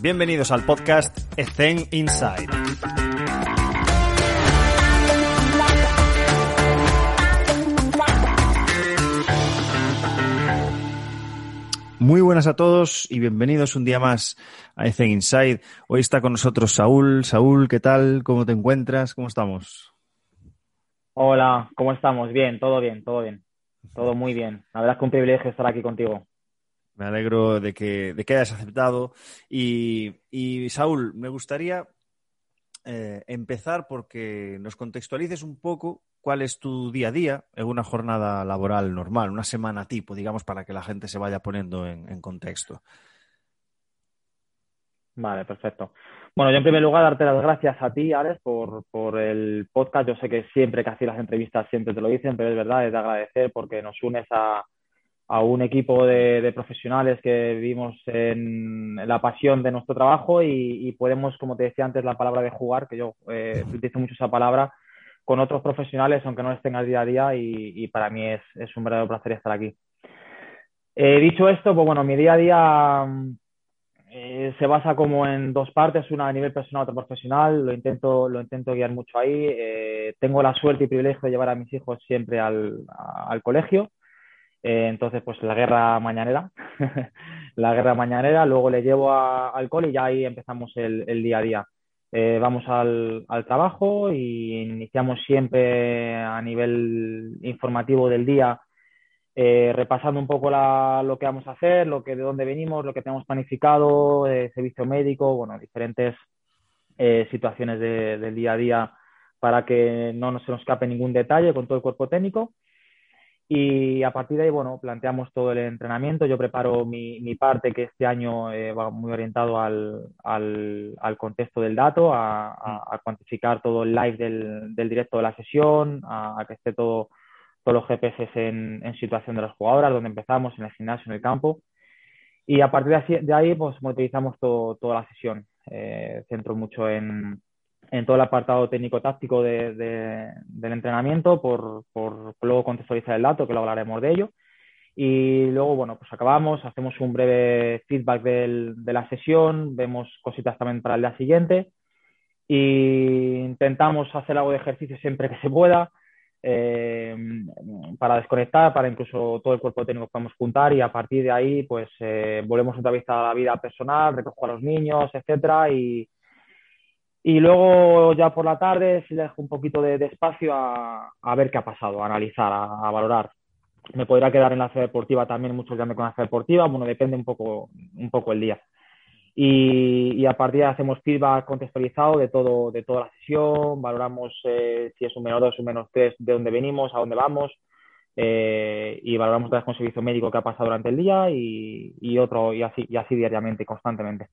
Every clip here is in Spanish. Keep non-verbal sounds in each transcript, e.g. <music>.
Bienvenidos al podcast Ethen Inside. Muy buenas a todos y bienvenidos un día más a Ethen Inside. Hoy está con nosotros Saúl. Saúl, ¿qué tal? ¿Cómo te encuentras? ¿Cómo estamos? Hola, ¿cómo estamos? Bien, todo bien, todo bien. Todo muy bien. La verdad es que un privilegio estar aquí contigo. Me alegro de que, de que hayas aceptado. Y, y Saúl, me gustaría eh, empezar porque nos contextualices un poco cuál es tu día a día en una jornada laboral normal, una semana tipo, digamos, para que la gente se vaya poniendo en, contexto. Vale, perfecto. Bueno, yo en primer lugar darte las gracias a ti, Ares, por, por el podcast. Yo sé que siempre que hacéis las entrevistas siempre te lo dicen, pero es verdad, es de agradecer porque nos unes a, a un equipo de, de, profesionales que vivimos en la pasión de nuestro trabajo y, y, podemos, como te decía antes, la palabra de jugar, que yo eh, utilizo mucho esa palabra, con otros profesionales, aunque no estén al día a día, y, y para mí es, es, un verdadero placer estar aquí. Eh, dicho esto, pues bueno, mi día a día eh, se basa como en dos partes, una a nivel personal, otra profesional, lo intento, lo intento guiar mucho ahí. Eh, tengo la suerte y privilegio de llevar a mis hijos siempre al, al colegio eh, entonces, pues la guerra mañanera, <laughs> la guerra mañanera, luego le llevo al cole y ya ahí empezamos el, día a día. Eh, vamos al, trabajo y iniciamos siempre a nivel informativo del día, eh, repasando un poco la, lo que vamos a hacer, lo que, de dónde venimos, lo que tenemos planificado, eh, servicio médico, bueno, diferentes situaciones de, del día a día para que no se nos escape ningún detalle con todo el cuerpo técnico. Y a partir de ahí, bueno, planteamos todo el entrenamiento. Yo preparo mi, mi parte, que este año eh, va muy orientado al, al, al, contexto del dato, a, cuantificar todo el live del, del directo de la sesión, a, que esté todo, todos los GPS en, en, situación de las jugadoras, donde empezamos, en el gimnasio, en el campo. Y a partir de, ahí, pues monitorizamos todo, toda la sesión. Eh, centro mucho en, en todo el apartado técnico-táctico de, de, del entrenamiento, por, por, luego contextualizar el dato, que lo hablaremos de ello. Y luego, bueno, pues acabamos, hacemos un breve feedback del, de la sesión, vemos cositas también para el día siguiente y intentamos hacer algo de ejercicio siempre que se pueda eh, para desconectar, para incluso todo el cuerpo técnico podemos juntar y a partir de ahí, pues eh, volvemos otra vez a la vida personal, recojo a los niños, etcétera y y luego ya por la tarde sí le dejo un poquito de, de espacio a, a, ver qué ha pasado, a analizar, a, a, valorar. Me podrá quedar en la sede deportiva también, muchos ya me con la sede deportiva, bueno, depende un poco, un poco el día. Y, y, a partir de ahí hacemos feedback contextualizado de todo, de toda la sesión, valoramos eh, si es un menos 2, un menos 3, de dónde venimos, a dónde vamos, eh, y valoramos con servicio médico que ha pasado durante el día y, y otro, y así, y así diariamente, constantemente.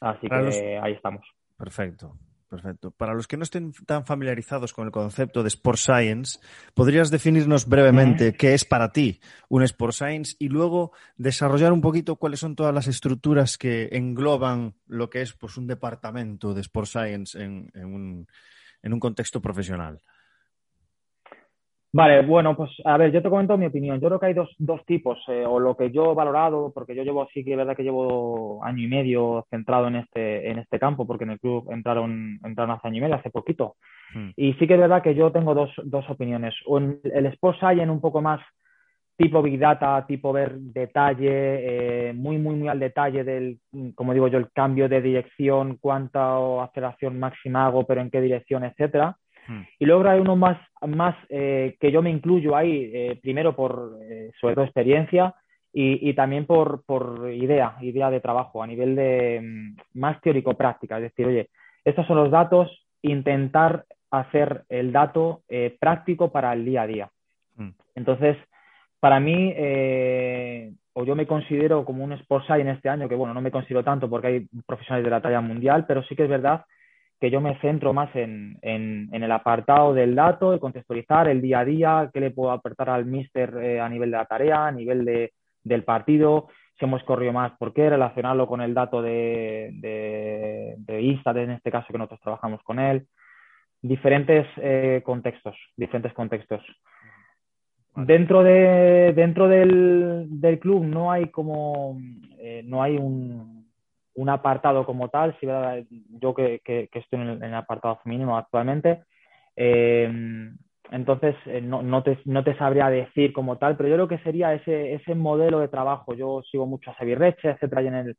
Así que los... ahí estamos. Perfecto, perfecto. Para los que no estén tan familiarizados con el concepto de Sport Science, ¿podrías definirnos brevemente qué es para ti un Sport Science y luego desarrollar un poquito cuáles son todas las estructuras que engloban lo que es pues, un departamento de Sport Science en, en, un, en un contexto profesional? Vale, bueno, pues a ver, yo te comento mi opinión. Yo creo que hay dos, dos tipos, eh, o lo que yo he valorado, porque yo llevo, sí que es verdad que llevo año y medio centrado en este, en este campo, porque en el club entraron, entraron hace año y medio, hace poquito. Mm. Y sí que es verdad que yo tengo dos, dos opiniones. Un, el Sport Science un poco más tipo Big Data, tipo ver detalle, eh, muy, muy, muy al detalle del, como digo yo, el cambio de dirección, cuánta aceleración máxima hago, pero en qué dirección, etcétera. Y luego hay uno más, más eh, que yo me incluyo ahí, eh, primero por, eh, sobre todo, experiencia y, y también por, por, idea, idea de trabajo, a nivel de mm, más teórico-práctica. Es decir, oye, estos son los datos, intentar hacer el dato práctico para el día a día. Mm. Entonces, para mí, o yo me considero como un Sport en este año, que bueno, no me considero tanto porque hay profesionales de la talla mundial, pero sí que es verdad que yo me centro más en, en, en, el apartado del dato, de contextualizar el día a día, qué le puedo aportar al míster eh, a nivel de la tarea, a nivel de, del partido, si hemos corrido más, por qué, relacionarlo con el dato de, de, de ISTA, en este caso que nosotros trabajamos con él, diferentes eh, contextos, diferentes contextos. Vale. Dentro, de, dentro del, del club no hay como, eh, no hay un, un apartado como tal, si yo que, estoy en el, apartado femenino actualmente, eh, entonces eh, no, no, te, no, te, sabría decir como tal, pero yo creo que sería ese, ese modelo de trabajo. Yo sigo mucho a Xavier Reche, etcétera, y, en el,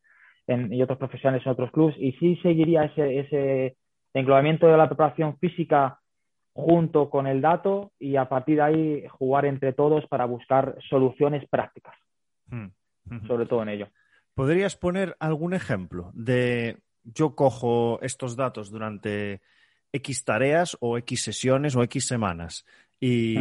en, y otros profesionales en otros clubes, y sí seguiría ese, ese englobamiento de la preparación física junto con el dato y a partir de ahí jugar entre todos para buscar soluciones prácticas, hmm. sobre todo en ello. ¿Podrías poner algún ejemplo de yo cojo estos datos durante X tareas o X sesiones o X semanas y,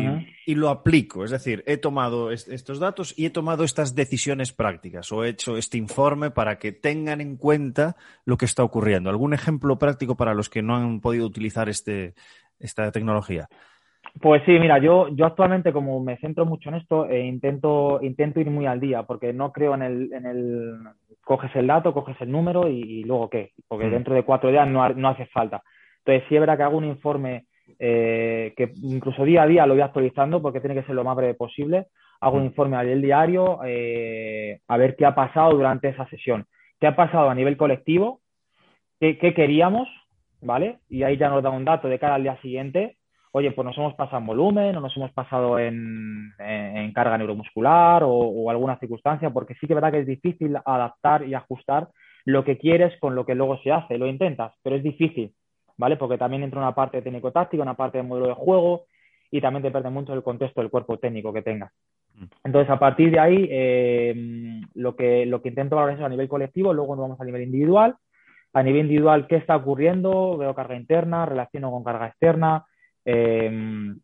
lo aplico. Es decir, he tomado estos datos y he tomado estas decisiones prácticas o he hecho este informe para que tengan en cuenta lo que está ocurriendo. ¿Algún ejemplo práctico para los que no han podido utilizar este, esta tecnología? Pues sí, mira, yo, yo actualmente como me centro mucho en esto, eh, intento, intento ir muy al día porque no creo en el, en el coges el dato, coges el número y, luego qué, porque mm. dentro de cuatro días no, no hace falta. Entonces, sí es verdad que hago un informe eh, que incluso día a día lo voy actualizando porque tiene que ser lo más breve posible. Hago un informe a nivel diario eh, a ver qué ha pasado durante esa sesión. ¿Qué ha pasado a nivel colectivo? ¿Qué, queríamos? ¿Vale? Y ahí ya nos da un dato de cara al día siguiente. Oye, pues nos hemos pasado en volumen o nos hemos pasado en, carga neuromuscular o, o, alguna circunstancia, porque sí que es verdad que es difícil adaptar y ajustar lo que quieres con lo que luego se hace. Lo intentas, pero es difícil. ¿vale? Porque también entra una parte técnico-táctica, una parte de modelo de juego y también depende mucho del contexto del cuerpo técnico que tengas. Mm. Entonces, a partir de ahí, eh, lo, que, lo que intento valorar es a nivel colectivo, luego nos vamos a nivel individual. A nivel individual, ¿qué está ocurriendo? Veo carga interna, relaciono con carga externa. Eh,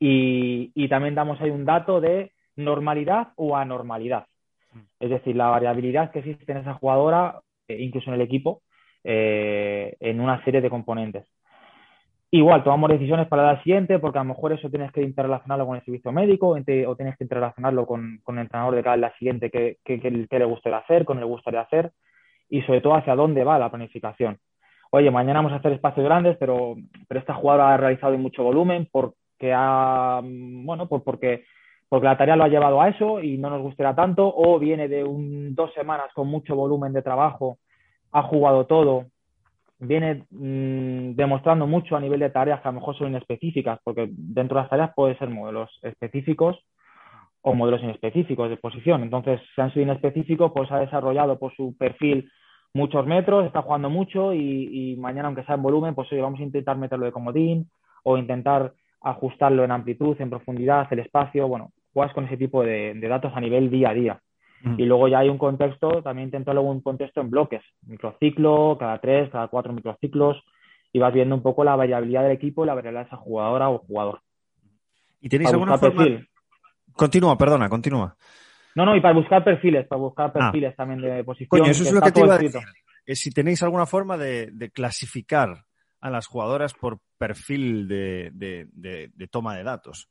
y, también damos ahí un dato de normalidad o anormalidad. Mm. Es decir, la variabilidad que existe en esa jugadora, eh, incluso en el equipo, eh, en una serie de componentes. Igual, tomamos decisiones para el siguiente, porque a lo mejor eso tienes que interrelacionarlo con el servicio médico o tienes que interrelacionarlo con, con el entrenador de cada siguiente que, le gustaría hacer, con el que gustaría hacer y sobre todo hacia dónde va la planificación. Oye, mañana vamos a hacer espacios grandes, pero, pero esta jugadora ha realizado mucho volumen porque ha, bueno, pues porque, porque la tarea lo ha llevado a eso y no nos gustaría tanto, o viene de un, dos semanas con mucho volumen de trabajo ha jugado todo, viene mm, demostrando mucho a nivel de tareas que a lo mejor son inespecíficas, porque dentro de las tareas puede ser modelos específicos o modelos inespecíficos de posición. Entonces, si han sido inespecíficos, pues ha desarrollado por su perfil muchos metros, está jugando mucho y, mañana, aunque sea en volumen, pues vamos a intentar meterlo de comodín o intentar ajustarlo en amplitud, en profundidad, el espacio. Bueno, juegas con ese tipo de datos a nivel día a día. Y luego ya hay un contexto, también intento luego un contexto en bloques, microciclo, cada tres, cada cuatro microciclos, y vas viendo un poco la variabilidad del equipo y la variabilidad de esa jugadora o jugador. ¿Y tenéis alguna forma? Continúa, perdona, continúa. No, no, y para buscar perfiles, para buscar ah. perfiles también de posición. Coño, eso es lo que te iba a decir. si tenéis alguna forma de, clasificar a las jugadoras por perfil de toma de datos.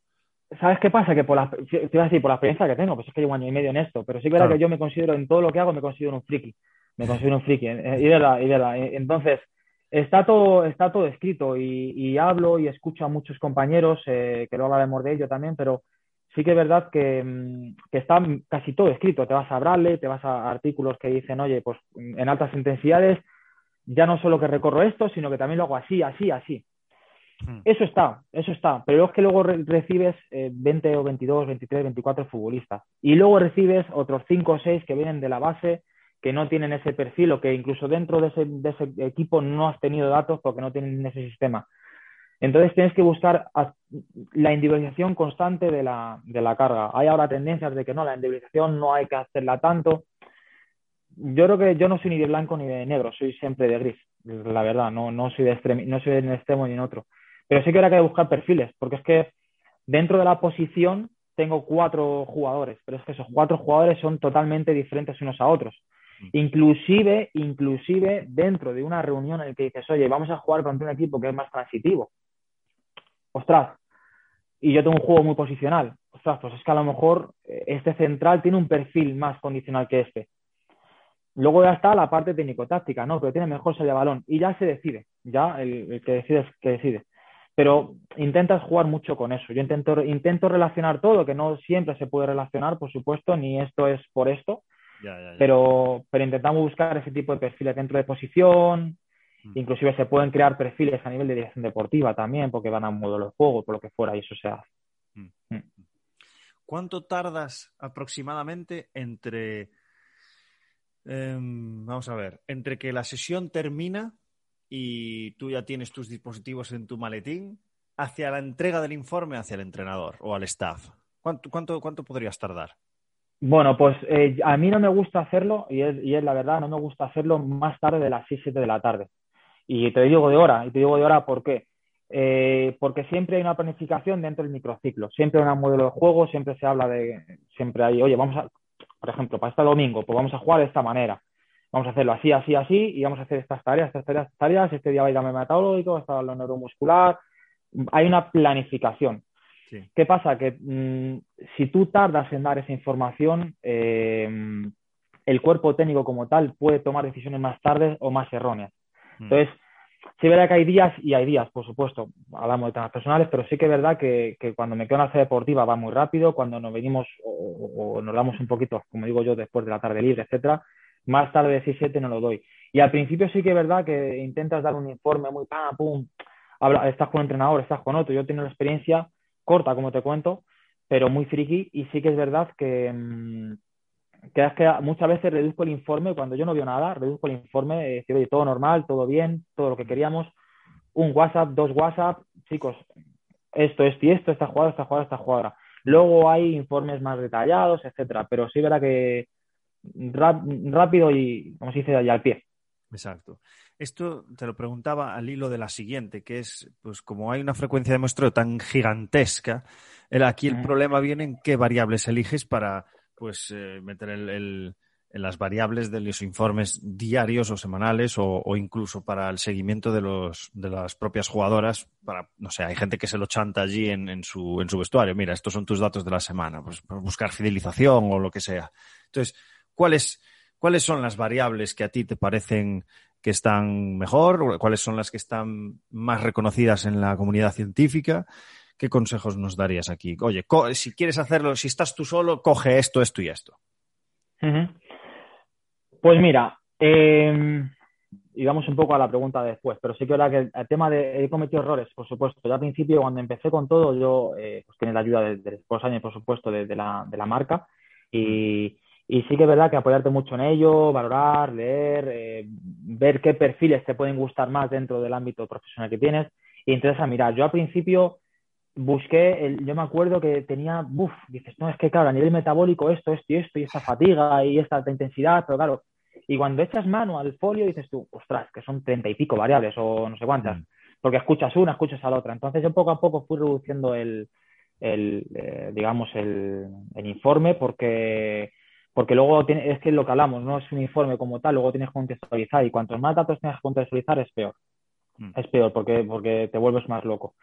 ¿Sabes qué pasa? Que por la, te iba a decir, por la experiencia que tengo, pues es que llevo un año y medio en esto, pero sí que es verdad que yo me considero, en todo lo que hago, me considero un friki. Me considero un friki. Eh, y de la, y de la, eh, entonces, está todo, está todo escrito y, hablo y escucho a muchos compañeros, eh, que luego hablaremos de ello también, pero sí que es verdad que, mm, que, está casi todo escrito. Te vas a Bradley, te vas a artículos que dicen, oye, pues en altas intensidades, ya no solo que recorro esto, sino que también lo hago así, así, así. Hmm. Eso está, eso está. Pero es que luego recibes 20 eh, o 22, 23, 24 futbolistas. Y luego recibes otros 5 o 6 que vienen de la base, que no tienen ese perfil o que incluso dentro de ese, equipo no has tenido datos porque no tienen ese sistema. Entonces tienes que buscar la individualización constante de la, de la carga. Hay ahora tendencias de que no, la individualización no hay que hacerla tanto. Yo creo que yo no soy ni de blanco ni de negro, soy siempre de gris, la verdad, no, no soy de no soy en extremo ni en otro. Pero sí que ahora hay que buscar perfiles, porque es que dentro de la posición tengo cuatro jugadores, pero es que esos cuatro jugadores son totalmente diferentes unos a otros. Mm. Inclusive, inclusive dentro de una reunión en la que dices, oye, vamos a jugar contra un equipo que es más transitivo. Ostras, y yo tengo un juego muy posicional. Ostras, pues es que a lo mejor eh, este central tiene un perfil más condicional que este. Luego ya está la parte técnico-táctica, ¿no? Pero tiene mejor salida de balón. Y ya se decide. Ya el, el que decide es que decide pero intentas jugar mucho con eso. Yo intento, intento relacionar todo, que no siempre se puede relacionar, por supuesto, ni esto es por esto, Pero, pero intentamos buscar ese tipo de perfiles dentro de posición. Inclusive se pueden crear perfiles a nivel de dirección deportiva también, porque van a un modelo de juego, por lo que fuera, y eso se hace. Mm. Mm. ¿Cuánto tardas aproximadamente entre, em, vamos a ver, entre que la sesión termina y tú ya tienes tus dispositivos en tu maletín hacia la entrega del informe hacia el entrenador o al staff? ¿Cuánto, cuánto, cuánto podrías tardar? Bueno, pues eh, a mí no me gusta hacerlo, y es, y es la verdad, no me gusta hacerlo más tarde de las 6, 7 de la tarde. Y te digo de hora, y te digo de hora ¿por qué? Eh, porque siempre hay una planificación dentro del microciclo, siempre hay un modelo de juego, siempre se habla de, siempre hay, oye, vamos a, por ejemplo, para este domingo, pues vamos a jugar de esta manera, vamos a hacerlo así, así, así, y vamos a hacer estas tareas, estas tareas, estas tareas, este día va a ir a metabólico, está lo neuromuscular, hay una planificación. ¿Qué pasa? Que mm, si tú tardas en dar esa información, eh, el cuerpo técnico como tal puede tomar decisiones más tarde o más erróneas. Mm. Entonces, sí es verdad que hay días y hay días, por supuesto, hablamos de temas personales, pero sí que es verdad que, cuando me quedo en la sede deportiva va muy rápido, cuando nos venimos o, nos damos un poquito, como digo yo, después de la tarde libre, etcétera, más tarde de 6-7 no lo doy. Y al principio sí que es verdad que intentas dar un informe muy pam, pum, estás con un entrenador, estás con otro. Yo tengo la experiencia corta, como te cuento, pero muy friki y sí que es verdad que, mm, que, es que muchas veces reduzco el informe, cuando yo no veo nada, reduzco el informe, decir, oye, todo normal, todo bien, todo lo que queríamos, un WhatsApp, dos WhatsApp, chicos, esto, esto y esto, esta jugada, esta jugada, esta jugada. Luego hay informes más detallados, etcétera, pero sí verá que rápido y, como se dice, allá al pie. Exacto. Esto te lo preguntaba al hilo de la siguiente, que es, pues como hay una frecuencia de muestreo tan gigantesca, aquí el problema viene en qué variables eliges para, pues, eh, meter el, en las variables de los informes diarios o semanales o, incluso para el seguimiento de, los, de las propias jugadoras. Para, no sé, hay gente que se lo chanta allí en, en, su, en su vestuario. Mira, estos son tus datos de la semana, pues buscar fidelización o lo que sea. Entonces, ¿cuáles, ¿cuáles son las variables que a ti te parecen que están mejor, cuáles son las que están más reconocidas en la comunidad científica. ¿Qué consejos nos darías aquí? Oye, si quieres hacerlo, si estás tú solo, coge esto, esto y esto. Pues mira, eh, y vamos un poco a la pregunta después, pero sí que verdad que el, tema de he cometido errores, por supuesto. Yo al principio, cuando empecé con todo, yo eh, pues tenía la ayuda de, de por supuesto, de, la, de la marca. Y, y sí que es verdad que apoyarte mucho en ello, valorar, leer, eh, ver qué perfiles te pueden gustar más dentro del ámbito profesional que tienes. Y entonces a mirar, yo al principio busqué, el, yo me acuerdo que tenía, uff, dices, no, es que claro, a nivel metabólico esto, esto y esto, y esta fatiga y esta alta intensidad, pero claro, y cuando echas mano al folio dices tú, ostras, que son treinta y pico variables o no sé cuántas, mm. porque escuchas una, escuchas a la otra. Entonces yo poco a poco fui reduciendo el, el eh, digamos, el, el informe porque porque luego tiene, es que lo que hablamos, no es un informe como tal, luego tienes que contextualizar y cuantos más datos tienes que contextualizar es peor. Mm. Es peor porque, porque te vuelves más loco.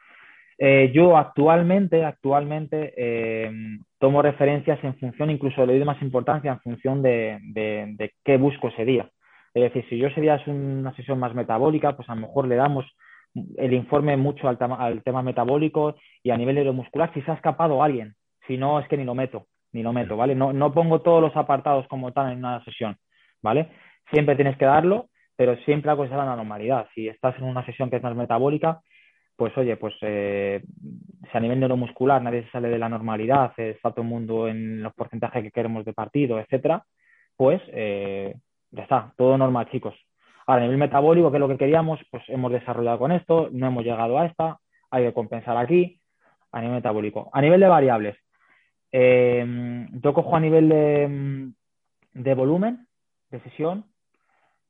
Eh, yo actualmente, actualmente eh, tomo referencias en función, incluso le doy más importancia en función de, de, qué busco ese día. Es decir, si yo ese día es una sesión más metabólica, pues a lo mejor le damos el informe mucho al, al tema metabólico y a nivel neuromuscular si se ha escapado alguien. Si no, es que ni lo meto ni lo meto, ¿vale? No, no pongo todos los apartados como tal en una sesión, ¿vale? Siempre tienes que darlo, pero siempre hago esa la normalidad. Si estás en una sesión que es más metabólica, pues oye, pues eh, si a nivel neuromuscular nadie se sale de la normalidad, está todo el mundo en los porcentajes que queremos de partido, etcétera, pues eh, ya está, todo normal, chicos. Ahora, a nivel metabólico, que es lo que queríamos, pues hemos desarrollado con esto, no hemos llegado a esta, hay que compensar aquí, a nivel metabólico. A nivel de variables, eh, yo cojo a nivel de, volumen de sesión.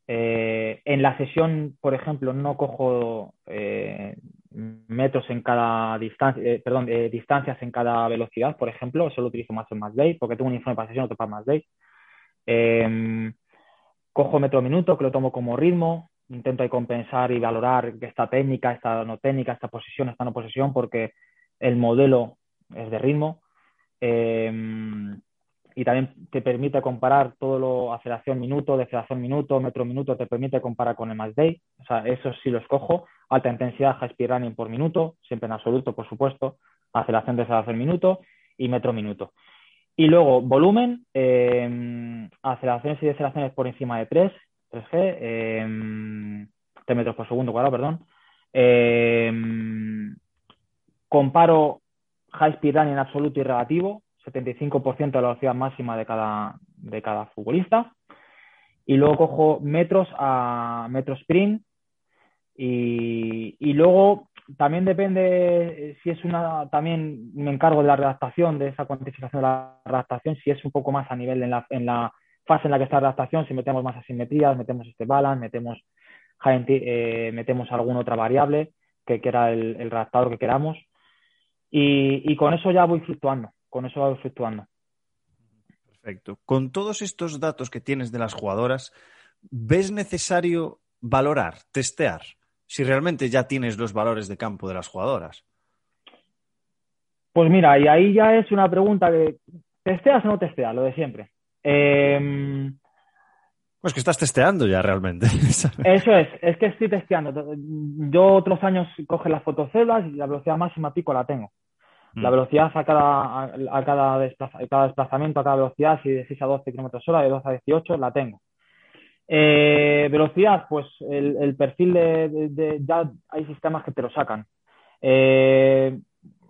En la sesión, por ejemplo, no cojo eh, metros en cada distancia, eh, perdón, distancias en cada velocidad, por ejemplo, solo utilizo más en más day, porque tengo un informe para sesión, otro para más day. cojo metro minuto, que lo tomo como ritmo, intento compensar y valorar esta técnica, esta no técnica, esta posición, esta no posición, porque el modelo es de ritmo. Y también te permite comparar todo lo aceleración minuto, deceleración minuto, metro minuto, te permite comparar con el más day. O sea, eso sí lo escojo. Alta intensidad, high speed running por minuto, siempre en absoluto, por supuesto. Aceleración, deceleración minuto y metro minuto. Y luego, volumen, eh, aceleraciones y deceleraciones por encima de 3, 3G, eh, 3 metros por segundo cuadrado, perdón. Eh, comparo high speed run en absoluto y relativo, 75% de la velocidad máxima de cada, de cada futbolista. Y luego cojo metros a metro sprint. Y, y luego también depende si es una, también me encargo de la redactación, de esa cuantificación de la redactación, si es un poco más a nivel en la, en la fase en la que está la redactación, si metemos más asimetrías, metemos este balance, metemos, eh, metemos alguna otra variable que quiera el, el redactador que queramos. Y, y, con eso ya voy fluctuando, con eso voy fluctuando. Perfecto. Con todos estos datos que tienes de las jugadoras, ¿ves necesario valorar, testear? si realmente ya tienes los valores de campo de las jugadoras? Pues mira, y ahí ya es una pregunta que testeas o no testeas, lo de siempre. Eh... Pues que estás testeando ya realmente. <laughs> Eso es, es que estoy testeando. Yo otros años coge las fotocélulas y la velocidad máxima pico la tengo. La mm. velocidad a cada, a, cada, desplazamiento, a cada velocidad, si de 6 a 12 km hora, de 12 a 18, la tengo. Eh, velocidad, pues el, el perfil de, de, de, Ya hay sistemas que te lo sacan. Eh,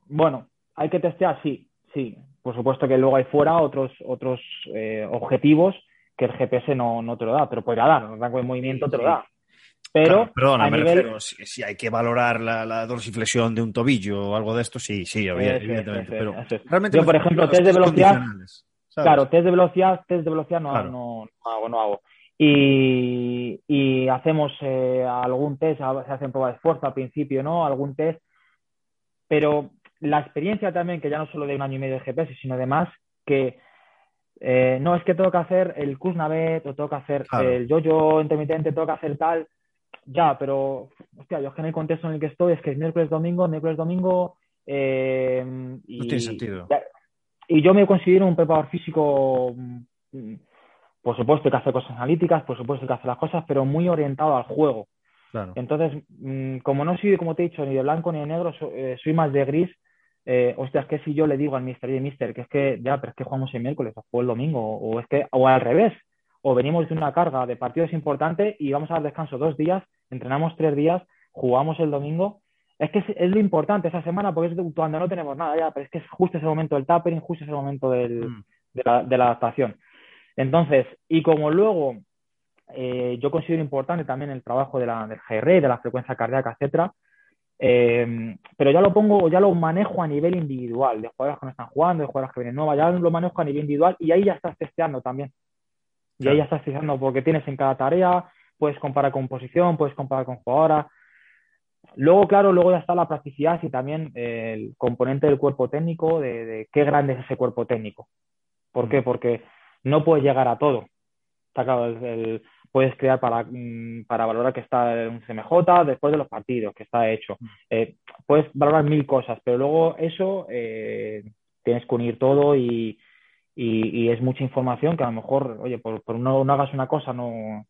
bueno, hay que testear, sí, sí. Por supuesto que luego hay fuera otros, otros eh, objetivos que el GPS no, no, te lo da, pero podría dar, el rango de movimiento te lo da. Pero, claro, perdona, me nivel... refiero, si, si, hay que valorar la, la, dorsiflexión de un tobillo o algo de esto, sí, sí, evidentemente. Pero realmente Yo, por ejemplo, test de velocidad, claro, test de velocidad, test de velocidad no, claro. no, no, hago, no hago y, y hacemos eh, algún test, se hacen pruebas de esfuerzo al principio, ¿no? Algún test, pero la experiencia también, que ya no solo de un año y medio de GPS, sino además que eh, no es que tengo que hacer el Kuznavet o tengo que hacer claro. el yo-yo intermitente, tengo que hacer tal, ya, pero, hostia, yo es que en el contexto en el que estoy es que es miércoles, domingo, miércoles, domingo. Eh, y, no tiene sentido. Y yo me considero un preparador físico por supuesto que hacer cosas analíticas, por supuesto que hacer las cosas, pero muy orientado al juego. Claro. Entonces, mmm, como no soy, como te he dicho, ni de blanco ni de negro, eh, soy más de gris. Eh, hostia, es que si yo le digo al mister, y mister, que es que ya, pero es que jugamos el miércoles o el domingo, o, es que, o al revés, o venimos de una carga de partidos importantes y vamos a dar descanso dos días, entrenamos tres días, jugamos el domingo. Es que es, es lo importante esa semana porque es cuando no tenemos nada ya, pero es que es justo ese momento del tapering, justo ese momento del, mm. de, la, de la adaptación. Entonces, y como luego eh, yo considero importante también el trabajo de la, del GR, de la frecuencia cardíaca, etcétera, eh, pero ya lo pongo, ya lo manejo a nivel individual, de jugadores que no están jugando, de jugadores que vienen nuevas, ya lo manejo a nivel individual y ahí ya estás testeando también. Y ahí ya estás testeando porque tienes en cada tarea, puedes comparar con posición, puedes comparar con jugadora. Luego, claro, luego ya está la practicidad y también el componente del cuerpo técnico, de, de qué grande es ese cuerpo técnico. ¿Por qué? Porque no puedes llegar a todo. Está claro, el, el, puedes crear para, mm, para valorar que está un CMJ después de los partidos, que está hecho. Eh, puedes valorar mil cosas, pero luego eso eh, tienes que unir todo y, y, y, es mucha información que a lo mejor, oye, por, por no, no hagas una cosa, no,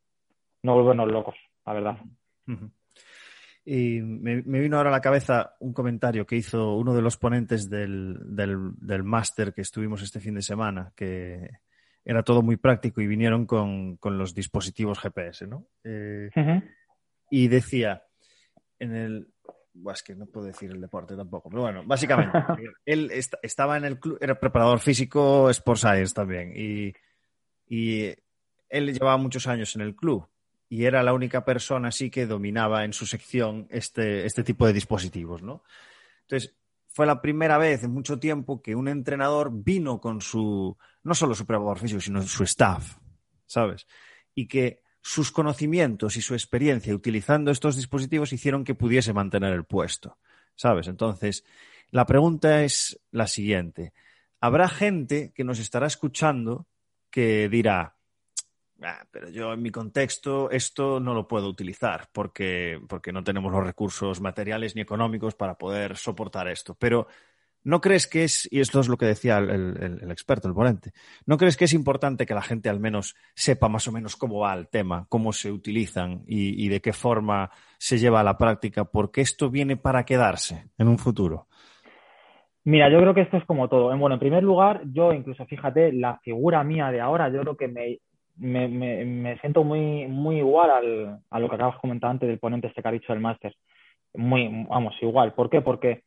no volvernos locos, la verdad. Uh -huh. Y me, me, vino ahora a la cabeza un comentario que hizo uno de los ponentes del, del, del máster que estuvimos este fin de semana, que, era todo muy práctico y vinieron con, con los dispositivos GPS, ¿no? Eh, uh -huh. Y decía, en el... Es que no puedo decir el deporte tampoco, pero bueno, básicamente, <laughs> él est estaba en el club, era preparador físico, Sport Science también, y, y él llevaba muchos años en el club y era la única persona así que dominaba en su sección este, este tipo de dispositivos, ¿no? Entonces, fue la primera vez en mucho tiempo que un entrenador vino con su, no solo su preparador físico, sino su staff, ¿sabes? Y que sus conocimientos y su experiencia utilizando estos dispositivos hicieron que pudiese mantener el puesto, ¿sabes? Entonces, la pregunta es la siguiente. Habrá gente que nos estará escuchando que dirá, ah, pero yo en mi contexto esto no lo puedo utilizar porque, porque no tenemos los recursos materiales ni económicos para poder soportar esto. Pero ¿no crees que es, y esto es lo que decía el, experto, el ponente, ¿no crees que es importante que la gente al menos sepa más o menos cómo va el tema, cómo se utilizan y, y de qué forma se lleva a la práctica? Porque esto viene para quedarse en un futuro. Mira, yo creo que esto es como todo. Bueno, en primer lugar, yo incluso, fíjate, la figura mía de ahora, yo creo que me, me, me, siento muy, muy igual al, a lo que acabas comentando antes del ponente este que ha dicho del máster. Muy, vamos, igual. ¿Por qué? Porque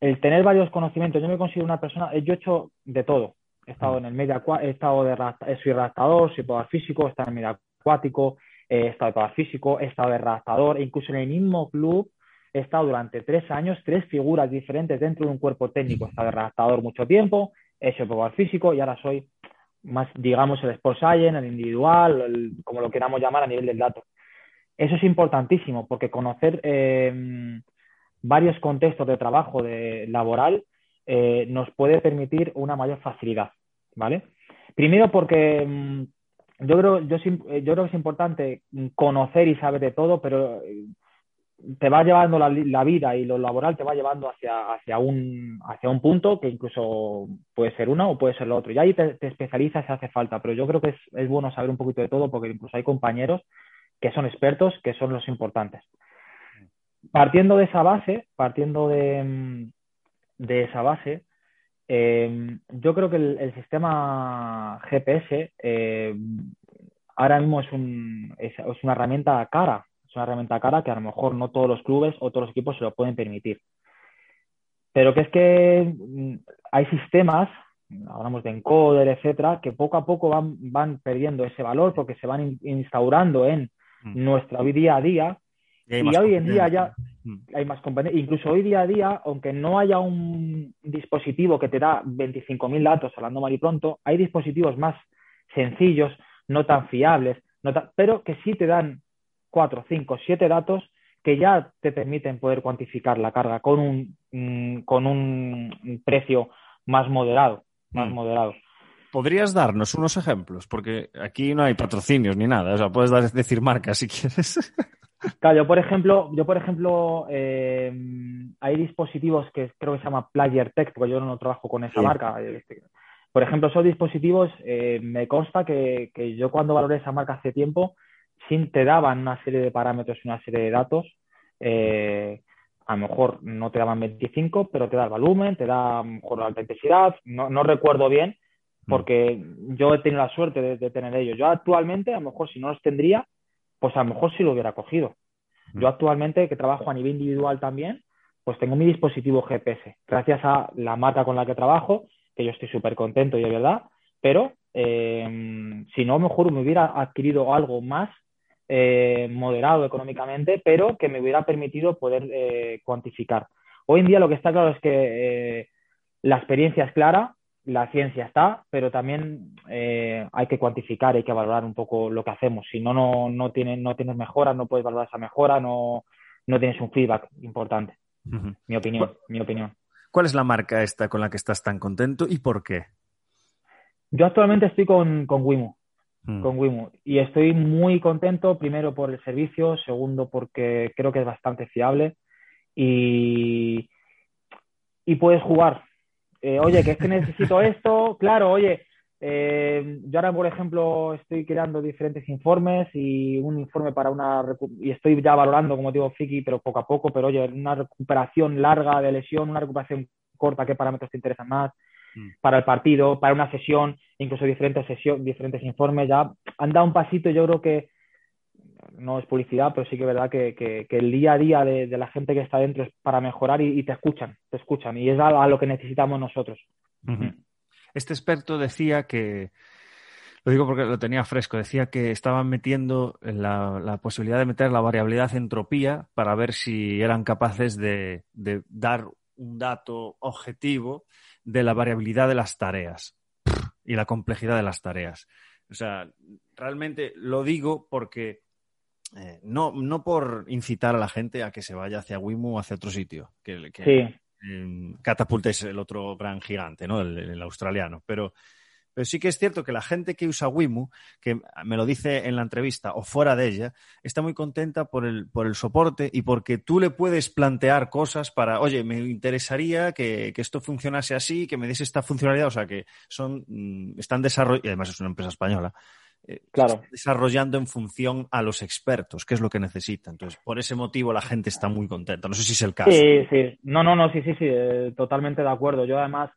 el tener varios conocimientos, yo me considero una persona, yo he hecho de todo. He estado en el medio he estado de soy redactador, soy poder físico, he estado en el medio acuático, he estado de poder físico, he estado de redactador, e incluso en el mismo club he estado durante tres años, tres figuras diferentes dentro de un cuerpo técnico. He estado de redactador mucho tiempo, he hecho power físico y ahora soy más, digamos, el Sport Science, el individual, como lo queramos llamar a nivel del dato. Eso es importantísimo porque conocer eh, varios contextos de trabajo de, laboral eh, nos puede permitir una mayor facilidad, ¿vale? Primero porque mm, yo, creo, yo, yo creo que es importante conocer y saber de todo, pero te va llevando la, vida y lo laboral te va llevando hacia, hacia, un, hacia un punto que incluso puede ser uno o puede ser lo otro. Y ahí te, especializas si hace falta, pero yo creo que es, bueno saber un poquito de todo porque incluso hay compañeros que son expertos, que son los importantes. Partiendo de esa base, partiendo de, de esa base, eh, yo creo que el, sistema GPS eh, ahora mismo es, un, es una herramienta cara es una herramienta cara que a lo mejor no todos los clubes o todos los equipos se lo pueden permitir. Pero que es que mm, hay sistemas, hablamos de encoder, etcétera, que poco a poco van, van perdiendo ese valor porque se van instaurando en mm. nuestra día a día. Y, hoy en día ya mm. hay más competencia. Incluso hoy día a día, aunque no haya un dispositivo que te da 25.000 datos, hablando mal y pronto, hay dispositivos más sencillos, no tan fiables, pero que sí te dan cuatro, cinco, siete datos que ya te permiten poder cuantificar la carga con un, mm, con un precio más moderado, más mm. moderado. ¿Podrías darnos unos ejemplos? Porque aquí no hay patrocinios ni nada. O sea, puedes decir marcas si quieres. <laughs> Claro, yo por ejemplo, yo por ejemplo eh, hay dispositivos que creo que se llama Player Tech, porque yo no trabajo con esa marca. Por ejemplo, esos dispositivos, eh, me consta que, que, yo cuando valoré esa marca hace tiempo, te daban una serie de parámetros y una serie de datos. Eh, a lo mejor no te daban 25, pero te da el volumen, te da a lo mejor la alta intensidad, no, no recuerdo bien, mm. porque yo he tenido la suerte de, tener ellos. Yo actualmente, a lo mejor si no los tendría, pues a lo mejor sí lo hubiera cogido. Yo actualmente, que trabajo a nivel individual también, pues tengo mi dispositivo GPS, gracias a la marca con la que trabajo, que yo estoy súper contento y de verdad, pero eh, si no, a lo mejor me hubiera adquirido algo más eh, moderado económicamente, pero que me hubiera permitido poder eh, cuantificar. Hoy en día lo que está claro es que la experiencia es clara, la ciencia está, pero también hay que cuantificar, hay que valorar un poco lo que hacemos. Si no, no, no, tienes, no tienes mejora, no puedes valorar esa mejora, no, no tienes un feedback importante. Mi opinión, mi opinión. ¿Cuál es la marca esta con la que estás tan contento y por qué? Yo actualmente estoy con, con Wimo. Mm. con Wimo. Y estoy muy contento, primero por el servicio, segundo porque creo que es bastante fiable y, y puedes jugar. Eh, oye, que es que necesito esto, claro, oye, eh, yo ahora, por ejemplo, estoy creando diferentes informes y un informe para una... Y estoy ya valorando, como digo, Fiki, pero poco a poco, pero oye, una recuperación larga de lesión, una recuperación corta, ¿qué parámetros te interesan más? Mm. para el partido, para una sesión, incluso diferentes sesiones, diferentes informes, ya han dado un pasito, yo creo que no es publicidad, pero sí que es verdad que, el día a día de, la gente que está dentro es para mejorar y, te escuchan, te escuchan, y es a, lo que necesitamos nosotros. Este experto decía que, lo digo porque lo tenía fresco, decía que estaban metiendo la, la posibilidad de meter la variabilidad entropía para ver si eran capaces de dar un dato objetivo de la variabilidad de las tareas y la complejidad de las tareas. O sea, realmente lo digo porque eh, no, no por incitar a la gente a que se vaya hacia Wimu o hacia otro sitio, que, que Catapult es el otro gran gigante, ¿no? el australiano, pero pero sí que es cierto que la gente que usa Wimu, que me lo dice en la entrevista o fuera de ella, está muy contenta por el, por el soporte y porque tú le puedes plantear cosas para, oye, me interesaría que, esto funcionase así, que me des esta funcionalidad, o sea, que son, mm, están desarrollando, y además es una empresa española, eh, claro. desarrollando en función a los expertos, que es lo que necesitan. Entonces, por ese motivo la gente está muy contenta. No sé si es el caso. Sí, sí. No, no, no, sí, sí, sí, eh, totalmente de acuerdo. Yo además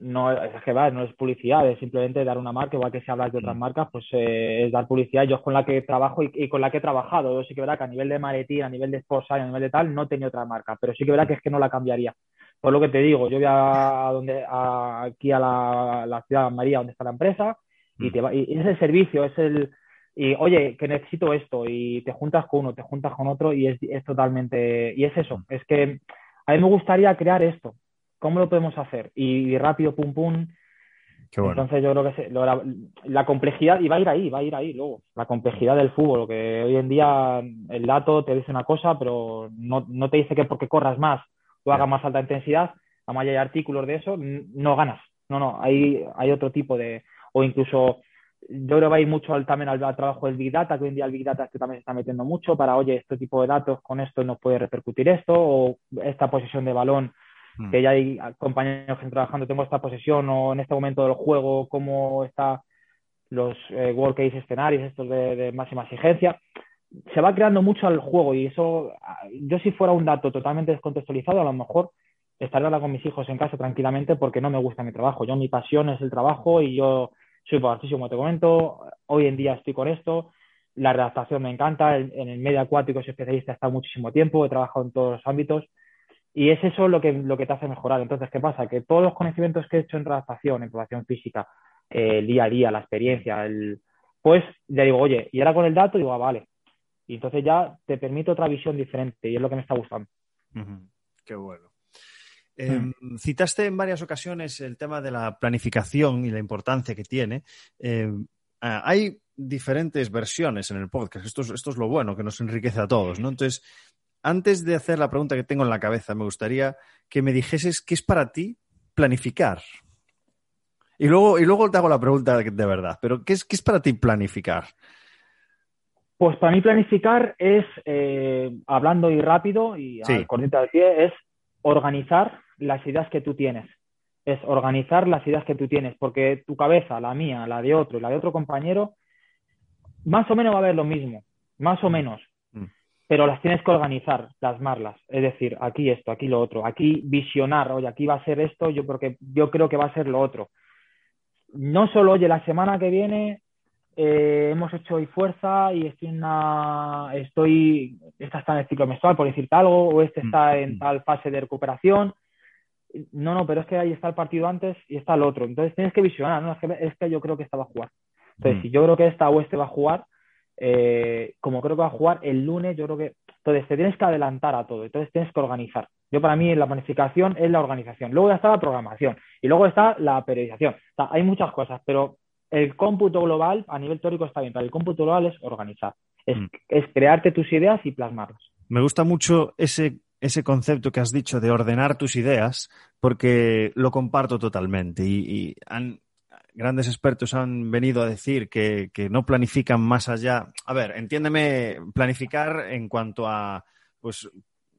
no es que va, no es publicidad, es simplemente dar una marca, igual que si hablas de otras mm. marcas, pues eh, es dar publicidad. Yo es con la que trabajo y, con la que he trabajado. Yo sí que verá que a nivel de maletín, a nivel de esposa, a nivel de tal, no tenía otra marca, pero sí que verá que es que no la cambiaría. Por lo que te digo, yo voy a, donde, aquí a la, ciudad de María, donde está la empresa, y, mm. te va, y es el servicio, es el, y oye, que necesito esto, y te juntas con uno, te juntas con otro, y es, es totalmente, y es eso, es que a mí me gustaría crear esto, ¿Cómo lo podemos hacer? Y, rápido, pum, pum. Entonces yo creo que la, complejidad, y va a ir ahí, va a ir ahí luego, la complejidad del fútbol, que hoy en día el dato te dice una cosa, pero no, te dice que porque corras más o hagas más alta intensidad, además hay artículos de eso, no ganas. No, no, hay, hay otro tipo de, o incluso yo creo que va a ir mucho al, también al, trabajo del Big Data, que hoy en día el Big Data este también se está metiendo mucho para, oye, este tipo de datos con esto nos puede repercutir esto, o esta posición de balón Hmm. que ya hay compañeros que están trabajando, tengo esta posesión o en este momento del juego, cómo está los eh, world case escenarios, estos de, máxima exigencia. Se va creando mucho al juego y eso, yo si fuera un dato totalmente descontextualizado, a lo mejor estaría con mis hijos en casa tranquilamente porque no me gusta mi trabajo. Yo mi pasión es el trabajo y yo soy muchísimo, como te comento, hoy en día estoy con esto, la redactación me encanta, en el medio acuático soy especialista, he estado muchísimo tiempo, he trabajado en todos los ámbitos y es eso lo que, lo que te hace mejorar. Entonces, ¿qué pasa? Que todos los conocimientos que he hecho en redactación, en población física, el día a día, la experiencia, el, pues ya digo, oye, y ahora con el dato digo, ah, vale. Y entonces ya te permite otra visión diferente y es lo que me está gustando. Qué bueno. Em, mm. citaste en varias ocasiones el tema de la planificación y la importancia que tiene. Em, hay diferentes versiones en el podcast. Esto es, esto es lo bueno, que nos enriquece a todos, ¿no? Entonces, antes de hacer la pregunta que tengo en la cabeza, me gustaría que me dijeses qué es para ti planificar. Y luego, y luego te hago la pregunta de, verdad, pero ¿qué es, ¿qué es para ti planificar? Pues para mí planificar es, eh, hablando y rápido y sí. al del pie, es organizar las ideas que tú tienes. Es organizar las ideas que tú tienes, porque tu cabeza, la mía, la de otro y la de otro compañero, más o menos va a ver lo mismo, más o menos pero las tienes que organizar, plasmarlas. Es decir, aquí esto, aquí lo otro, aquí visionar, oye, aquí va a ser esto, yo, porque, yo creo que va a ser lo otro. No solo, oye, la semana que viene eh, hemos hecho hoy fuerza y estoy en una, estoy, esta está en el ciclo menstrual, por decirte algo, o este está en mm. tal fase de recuperación. No, no, pero es que ahí está el partido antes y está el otro. Entonces tienes que visionar, ¿no? Es que, es que yo creo que esta va a jugar. Entonces, mm. si yo creo que esta o este va a jugar, eh, como creo que va a jugar el lunes, yo creo que. Entonces, te tienes que adelantar a todo, entonces tienes que organizar. Yo, para mí, la planificación es la organización. Luego está la programación y luego está la periodización. hay muchas cosas, pero el cómputo global a nivel teórico está bien, pero el cómputo global es organizar, es, mm. crearte tus ideas y plasmarlas. Me gusta mucho ese, ese concepto que has dicho de ordenar tus ideas, porque lo comparto totalmente. Y, y han, grandes expertos han venido a decir que, no planifican más allá. A ver, entiéndeme, planificar en cuanto a, pues,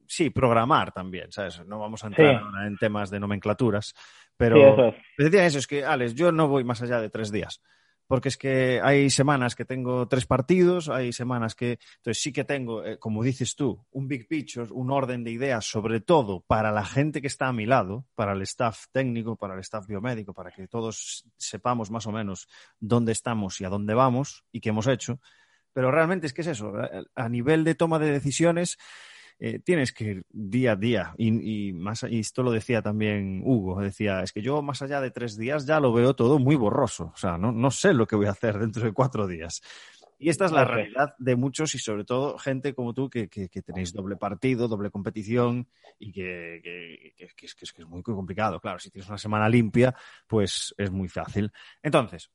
sí, programar también, ¿sabes? No vamos a entrar en temas de nomenclaturas, pero sí, eso, es. eso, es que, Alex, yo no voy más allá de tres días porque es que hay semanas que tengo tres partidos, hay semanas que, entonces sí que tengo, eh, como dices tú, un big picture, un orden de ideas, sobre todo para la gente que está a mi lado, para el staff técnico, para el staff biomédico, para que todos sepamos más o menos dónde estamos y a dónde vamos y qué hemos hecho. Pero realmente es que es eso, a nivel de toma de decisiones, eh, tienes que ir día a día. Y, más, y esto lo decía también Hugo, decía, es que yo más allá de tres días ya lo veo todo muy borroso. O sea, no, no sé lo que voy a hacer dentro de cuatro días. Y esta es la realidad de muchos y sobre todo gente como tú que, que, tenéis doble partido, doble competición y que, que, es, que, es, muy complicado. Claro, si tienes una semana limpia, pues es muy fácil. Entonces,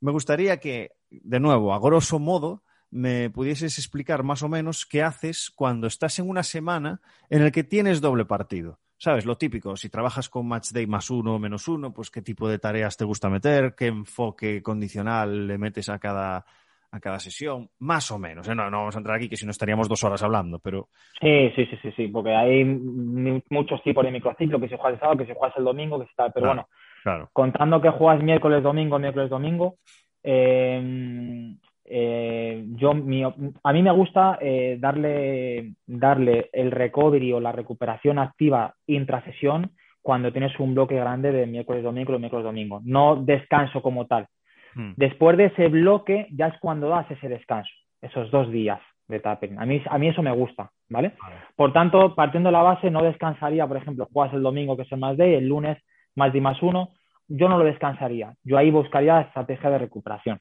me gustaría que, de nuevo, a grosso modo, me pudieses explicar más o menos qué haces cuando estás en una semana en el que tienes doble partido. ¿Sabes? Lo típico, si trabajas con match day más uno o menos uno, pues qué tipo de tareas te gusta meter, qué enfoque condicional le metes a cada, a cada sesión, más o menos. ¿eh? No, no vamos a entrar aquí, que si no estaríamos dos horas hablando, pero... Sí, sí, sí, sí, sí, porque hay muchos tipos de microciclo, que si juegas el sábado, que si juegas el domingo, que si tal, pero bueno, contando que juegas miércoles, domingo, miércoles, domingo, eh, eh, yo, a mí me gusta eh, darle, darle el recovery o la recuperación activa intrasesión cuando tienes un bloque grande de miércoles, domingo miércoles, domingo. No descanso como tal. Hmm. Después de ese bloque ya es cuando das ese descanso, esos dos días de tapping. A mí, a mí eso me gusta, ¿vale? Por tanto, partiendo de la base, no descansaría, por ejemplo, juegas el domingo que es el más day, el lunes más D más uno, yo no lo descansaría. Yo ahí buscaría estrategia de recuperación,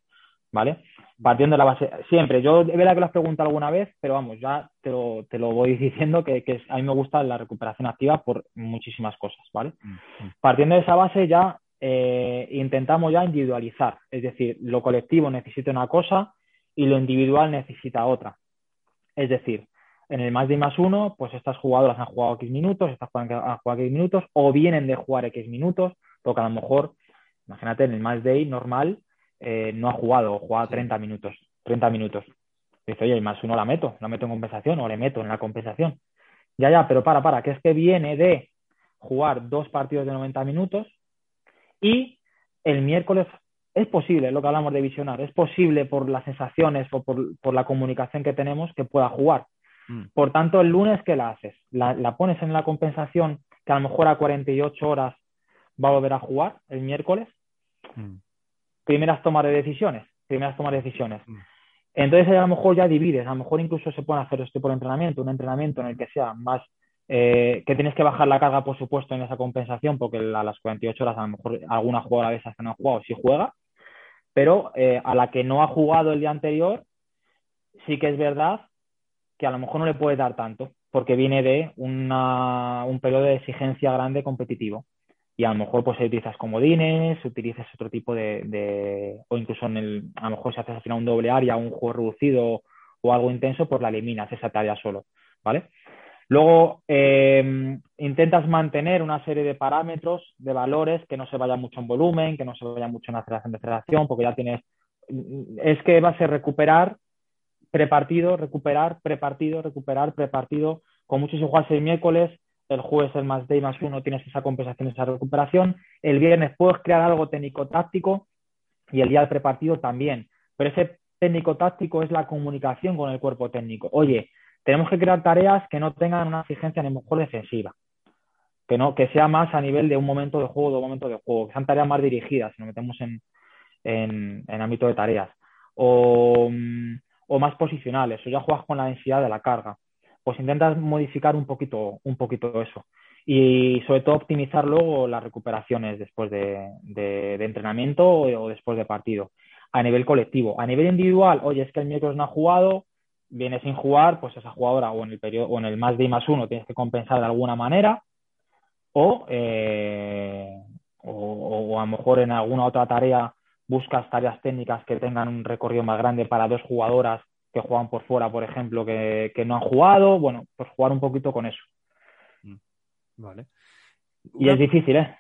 ¿vale? partiendo de la base, siempre, yo es verdad que lo has preguntado alguna vez, pero vamos, ya te lo, te lo voy <laughs> diciendo que, que, a mí me gusta la recuperación activa por muchísimas cosas, ¿vale? Mm, mm. Partiendo de esa base ya eh, intentamos ya individualizar, es decir, lo colectivo necesita una cosa y lo individual necesita otra. Es decir, en el más de más uno, pues estas jugadoras han jugado X minutos, estas han jugado X minutos, o vienen de jugar X minutos, porque a lo mejor, imagínate, en el más day normal, eh, no ha jugado o jugado 30 minutos. 30 minutos. Dice, oye, más uno la meto, la meto en compensación o le meto en la compensación. Ya, ya, pero para, para, que es que viene de jugar dos partidos de 90 minutos y el miércoles es posible, lo que hablamos de visionar, es posible por las sensaciones o por, la comunicación que tenemos que pueda jugar. Mm. Por tanto, el lunes, ¿qué la haces? La, pones en la compensación que a lo mejor a 48 horas va a volver a jugar el miércoles. Mm primeras tomas de decisiones, primeras tomas de decisiones. Mm. Entonces a lo mejor ya divides, a lo mejor incluso se puede hacer este por entrenamiento, un entrenamiento en el que sea más, eh, que tienes que bajar la carga, por supuesto, en esa compensación, porque a las 48 horas a lo mejor alguna jugadora de esas que no ha jugado sí juega, pero eh, a la que no ha jugado el día anterior, sí que es verdad que a lo mejor no le puedes dar tanto, porque viene de un periodo de exigencia grande competitivo y a lo mejor pues utilizas comodines, utilizas otro tipo de, o incluso en el, a lo mejor si haces al final un doble área, un juego reducido o algo intenso, pues la eliminas esa tarea solo, ¿vale? Luego eh, intentas mantener una serie de parámetros, de valores, que no se vaya mucho en volumen, que no se vaya mucho en aceleración de aceleración, porque ya tienes, es que va a ser recuperar prepartido, recuperar, prepartido, recuperar, prepartido, con muchos juegos el miércoles, el jueves el más day más uno tienes esa compensación, esa recuperación, el viernes puedes crear algo técnico-táctico y el día del prepartido también, pero ese técnico-táctico es la comunicación con el cuerpo técnico. Oye, tenemos que crear tareas que no tengan una exigencia a lo mejor defensiva, que, no, que sea más a nivel de un momento de juego, de un momento de juego, que sean tareas más dirigidas, si nos metemos en, en, ámbito de tareas, o, o más posicionales, o ya juegas con la densidad de la carga pues intentas modificar un poquito, un poquito eso. Y sobre todo optimizar luego las recuperaciones después de, entrenamiento o, después de partido. A nivel colectivo. A nivel individual, oye, es que el miércoles no ha jugado, viene sin jugar, pues esa jugadora o en el periodo, o en el más de más uno tienes que compensar de alguna manera. O, eh, o, a lo mejor en alguna otra tarea buscas tareas técnicas que tengan un recorrido más grande para dos jugadoras que juegan por fuera, por ejemplo, que, no han jugado. Bueno, pues jugar un poquito con eso. Mm, vale. Y es difícil, ¿eh?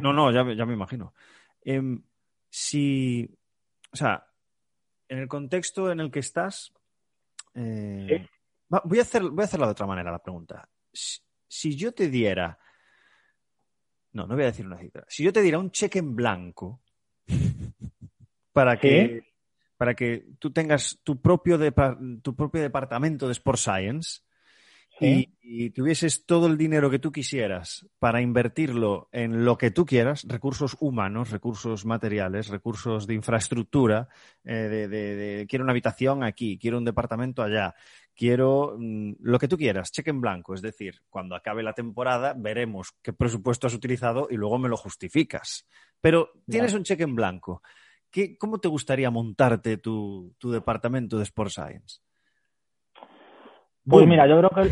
No, no, ya, ya me imagino. Em, si, o sea, en el contexto en el que estás, eh, voy, a hacer, voy a hacerla de otra manera la pregunta. Si, yo te diera, no, no voy a decir una cifra, si yo te diera un cheque en blanco <laughs> para que, para que tú tengas tu propio, tu propio departamento de Sport Science y, tuvieses todo el dinero que tú quisieras para invertirlo en lo que tú quieras, recursos humanos, recursos materiales, recursos de infraestructura, eh, de, quiero una habitación aquí, quiero un departamento allá, quiero mm, lo que tú quieras, cheque en blanco. Es decir, cuando acabe la temporada veremos qué presupuesto has utilizado y luego me lo justificas. Pero tienes un cheque en blanco. ¿Cómo te gustaría montarte tu, departamento de Sport Science? Pues mira, yo creo que...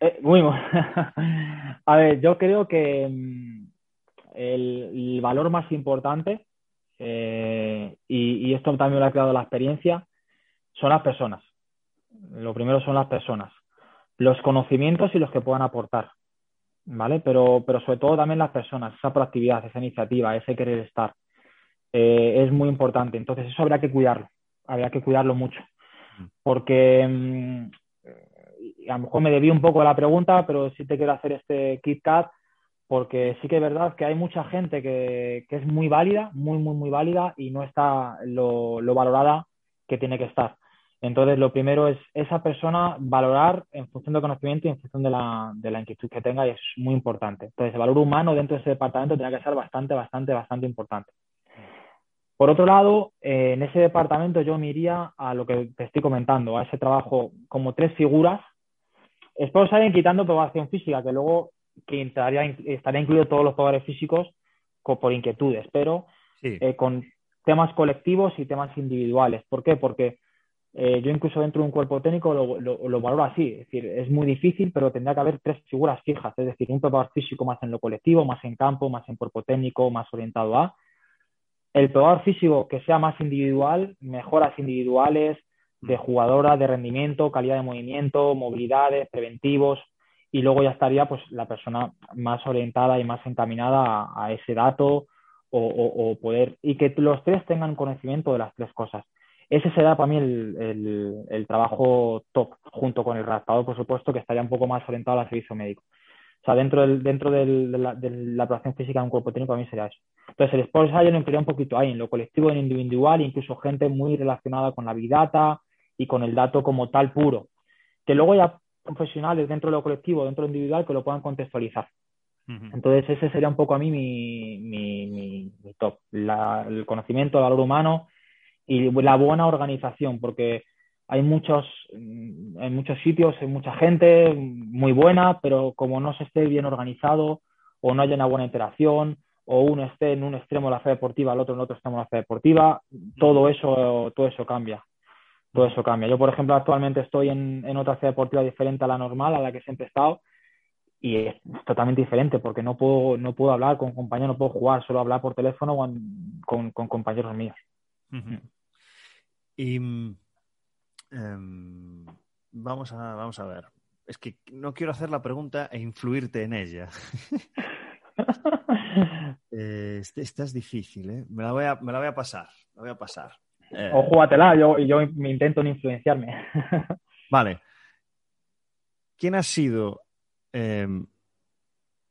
Eh, <laughs> a ver, yo creo que mm, el, valor más importante, eh, y, esto también lo ha creado la experiencia, son las personas. Lo primero son las personas. Los conocimientos y los que puedan aportar. ¿Vale? Pero, pero sobre todo también las personas, esa proactividad, esa iniciativa, ese querer estar. Eh, es muy importante. Entonces eso habría que cuidarlo, habría que cuidarlo mucho. Mm. Porque mm, a lo mejor me debí un poco de la pregunta, pero sí te quiero hacer este KitKat porque sí que es verdad que hay mucha gente que, que es muy válida, muy, muy, muy válida y no está lo, lo valorada que tiene que estar. Entonces, lo primero es esa persona valorar en función del conocimiento y en función de la, de la inquietud que tenga y es muy importante. Entonces, el valor humano dentro de ese departamento tiene que ser bastante, bastante, bastante importante. Por otro lado, eh, en ese departamento yo me iría a lo que te estoy comentando, a ese trabajo como tres figuras. Espero salir quitando población física, que luego que estaría, estaría incluido todos los poderes físicos por inquietudes, pero Sí. eh, con temas colectivos y temas individuales. ¿Por qué? Porque eh, yo incluso dentro de un cuerpo técnico lo, lo- lo valoro así. Es decir, es muy difícil, pero tendría que haber tres figuras fijas. Es decir, un preparador físico más en lo colectivo, más en campo, más en cuerpo técnico, más orientado a. El preparador físico que sea más individual, mejoras individuales de jugadora, de rendimiento, calidad de movimiento, movilidades, preventivos. Y luego ya estaría pues la persona más orientada y más encaminada a, a ese dato o, o- o poder, y que los tres tengan conocimiento de las tres cosas. Ese será para mí el, el- el trabajo top, junto con el redactador, por supuesto, que estaría un poco más orientado al servicio médico. O sea, dentro, del, dentro del- de, la, de la operación física de un cuerpo técnico, para mí sería eso. Entonces, el Sports Science lo incluiría un poquito ahí, en lo colectivo, en lo individual, incluso gente muy relacionada con la Big Data y con el dato como tal puro. Que luego ya profesionales dentro de lo colectivo, dentro de lo individual, que lo puedan contextualizar. Entonces, ese sería un poco a mí mi, mi, mi- mi top. La- el conocimiento, el valor humano y la buena organización, porque hay muchos, mm, en muchos sitios, hay mucha gente muy buena, pero como no se esté bien organizado o no haya una buena interacción o uno esté en un extremo de la fe deportiva, el otro en otro extremo de la fe deportiva, todo eso, todo eso cambia. Todo eso cambia. Yo, por ejemplo, actualmente estoy en, en otra fe deportiva diferente a la normal, a la que siempre he estado, y es totalmente diferente porque no puedo, no puedo hablar con compañeros, no puedo jugar, solo hablar por teléfono con, con, compañeros míos. Y em, vamos, a, vamos a ver. Es que no quiero hacer la pregunta e influirte en ella. <laughs> Eh, esta, esta es difícil, ¿eh? Me la voy a, me la voy a pasar. La voy a pasar. Eh, o júgatela, yo, y yo me intento no influenciarme. <laughs> Vale. ¿Quién ha sido eh,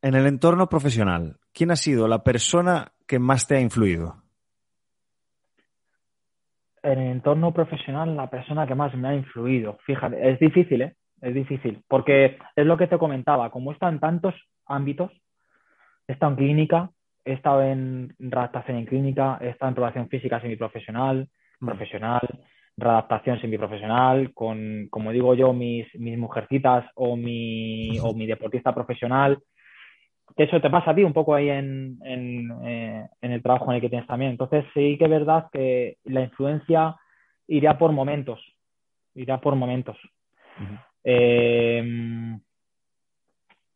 en el entorno profesional? ¿Quién ha sido la persona que más te ha influido? En el entorno profesional, la persona que más me ha influido, fíjate, es difícil, ¿eh? Es difícil, porque es lo que te comentaba, como he estado en tantos ámbitos, he estado en clínica, he estado en redactación en clínica, he estado en probación física semiprofesional, Mm. profesional, redactación semiprofesional, con, como digo yo, mis, mis mujercitas o mi, o mi deportista profesional. Eso te pasa a ti un poco ahí en, en, eh, en el trabajo en el que tienes también. Entonces sí que es verdad que la influencia iría por momentos, iría por momentos. Ujú. Eh,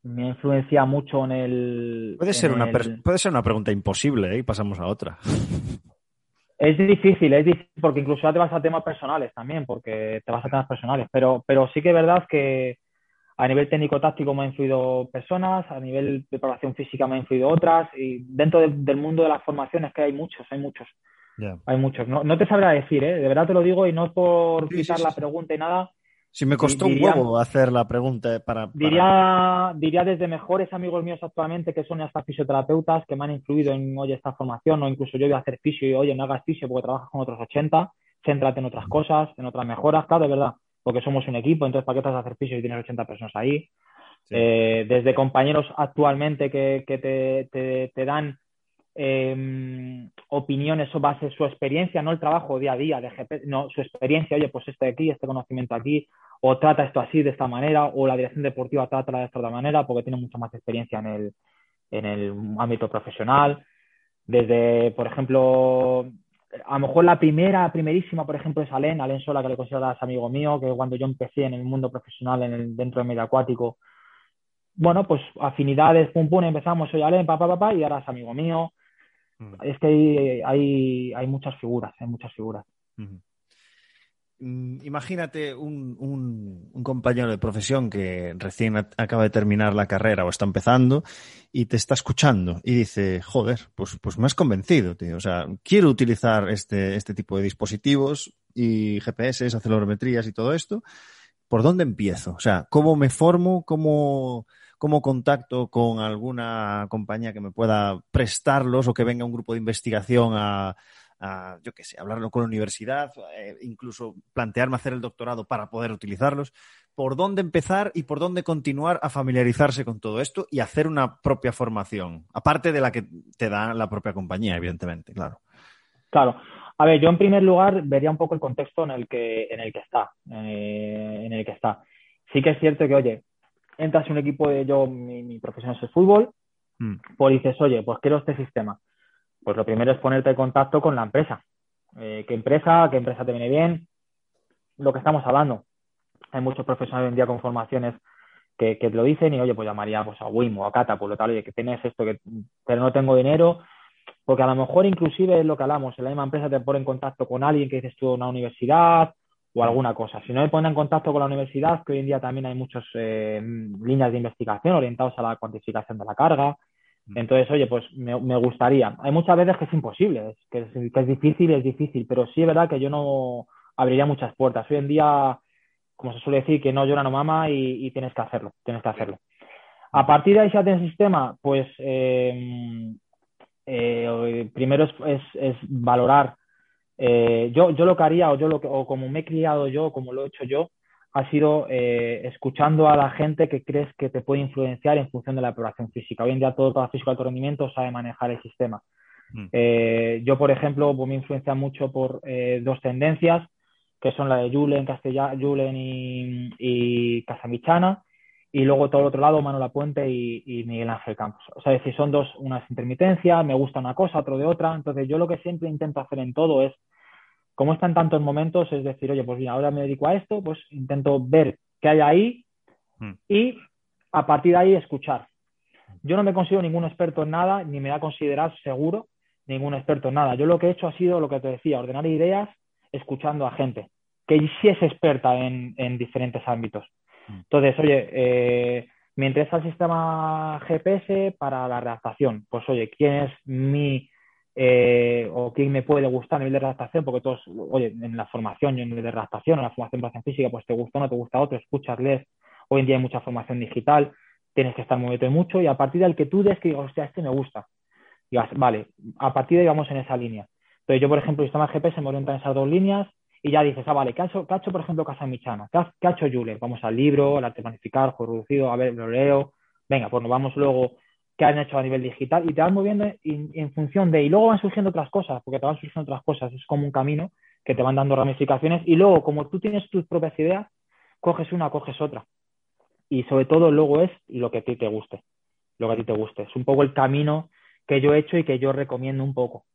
me influencia mucho en el... Puede en ser, una el- puede ser una pregunta imposible ¿eh? y pasamos a otra. <laughs> Es difícil, es difícil porque incluso ya te vas a temas personales también, porque te vas a temas personales, pero, pero sí que es verdad que a nivel técnico-táctico me han influido personas, a nivel de preparación física me han influido otras, y dentro de- del mundo de las formaciones que hay muchos, hay muchos, hay muchos. No, no te sabrá decir, ¿eh? De verdad te lo digo y no es por Sí, sí, quitar sí, la pregunta y nada. Si me costó Diría- un huevo hacer la pregunta para... para- Diría, diría desde mejores amigos míos actualmente que son hasta fisioterapeutas que me han influido en, oye, esta formación, o incluso yo voy a hacer fisio y, oye, no hagas fisio porque trabajas con otros 80, céntrate en otras cosas, en otras mejoras, claro, de verdad, porque somos un equipo, entonces, ¿para qué vas a hacer fisio si tienes 80 personas ahí? Sí. Eh, desde compañeros actualmente que, que te, te, te dan eh, opiniones sobre base su experiencia, no el trabajo día a día de GP, no su experiencia, oye, pues este aquí, este conocimiento aquí, o trata esto así, de esta manera, o la dirección deportiva trata de esta otra manera, porque tiene mucha más experiencia en el, en el ámbito profesional. Desde, por ejemplo, a lo mejor la primera, primerísima, por ejemplo, es Alen, Alen Sola, que le consideras amigo mío, que cuando yo empecé en el mundo profesional, en el, dentro del medio acuático, bueno, pues afinidades, pum, pum, empezamos, soy Alen, papá, papá, y ahora es amigo mío. Mm. Es que hay, hay, hay muchas figuras, hay muchas figuras. Imagínate un, un- un compañero de profesión que recién acaba de terminar la carrera o está empezando y te está escuchando y dice, joder, pues, pues me has convencido, tío. O sea, quiero utilizar este, este tipo de dispositivos y GPS, acelerometrías y todo esto. ¿por dónde empiezo? O sea, ¿cómo me formo? ¿Cómo, cómo contacto con alguna compañía que me pueda prestarlos o que venga un grupo de investigación a, yo qué sé, hablarlo con la universidad, eh, incluso plantearme hacer el doctorado para poder utilizarlos. ¿Por dónde empezar y por dónde continuar a familiarizarse con todo esto y hacer una propia formación? Aparte de la que te da la propia compañía, evidentemente, claro. Claro. A ver, yo en primer lugar vería un poco el contexto en el que, en el que está. Eh, en el que está. Sí que es cierto que, oye, entras en un equipo de yo, mi, profesión es el fútbol, mm. pues dices, oye, pues quiero este sistema. Pues lo primero es ponerte en contacto con la empresa. Eh, ¿Qué empresa? ¿Qué empresa te viene bien? Lo que estamos hablando. Hay muchos profesionales hoy en día con formaciones que, te lo dicen y, oye, pues llamaría pues, a Wimo, a Cata, por lo tal, oye, que tienes esto, que, pero no tengo dinero, porque a lo mejor inclusive es lo que hablamos, en la misma empresa te pone en contacto con alguien que dices tú una universidad o alguna cosa. Si no me ponen en contacto con la universidad, que hoy en día también hay muchas eh, líneas de investigación orientadas a la cuantificación de la carga. Entonces, oye, pues me, gustaría. Hay muchas veces que es imposible, que, es, difícil, es difícil, pero sí es verdad que yo no abriría muchas puertas. Hoy en día, como se suele decir, que no llora no mama y, tienes que hacerlo, tienes que hacerlo. A partir de ahí, si ya tienes sistema, pues eh, eh, primero es, valorar. Eh, yo, yo lo que haría, o yo lo que, o como me he criado yo, como lo he hecho yo, ha sido eh, escuchando a la gente que crees que te puede influenciar en función de la preparación física. Hoy en día todo, todo físico de alto rendimiento sabe manejar el sistema. Mm. Eh, yo, por ejemplo, pues, me influencia mucho por eh, dos tendencias, que son la de Julen, Castellá, Julen y, y, Casamichana, y luego todo el otro lado, Manuel Puente y, y, Miguel Ángel Campos. O sea, si son dos, unas intermitencias, me gusta una cosa, otro de otra. Entonces, yo lo que siempre intento hacer en todo es como están tantos momentos, es decir, oye, pues mira, ahora me dedico a esto, pues intento ver qué hay ahí hmm. y a partir de ahí escuchar. Yo no me considero ningún experto en nada, ni me da a considerar seguro ningún experto en nada. Yo lo que he hecho ha sido lo que te decía, ordenar ideas escuchando a gente que sí es experta en, diferentes ámbitos. Hmm. Entonces, oye, eh, me interesa el sistema GPS para la redactación. Pues, oye, ¿quién es mi eh, o quién me puede gustar a nivel de redactación, porque todos, oye, en la formación, en nivel de redactación, en la formación de física, pues te gusta uno, te gusta otro, escuchas, lees. Hoy en día hay mucha formación digital, tienes que estar moviendo mucho y a partir del que tú des que digas, hostia, este me gusta, digas, vale, a partir de ahí vamos en esa línea. Entonces yo, por ejemplo, el sistema GPS me orienta en esas dos líneas y ya dices, ah, vale, ¿qué ha hecho, qué ha hecho por ejemplo, Casa Michana? ¿Qué ha, hecho Jule? Vamos al libro, al arte planificar, juego reducido, a ver, lo leo. Venga, pues nos vamos luego que han hecho a nivel digital y te van moviendo en, función de, y luego van surgiendo otras cosas, porque te van surgiendo otras cosas, es como un camino que te van dando ramificaciones y luego como tú tienes tus propias ideas, coges una, coges otra. Y sobre todo luego es lo que a ti te guste, lo que a ti te guste. Es un poco el camino que yo he hecho y que yo recomiendo un poco.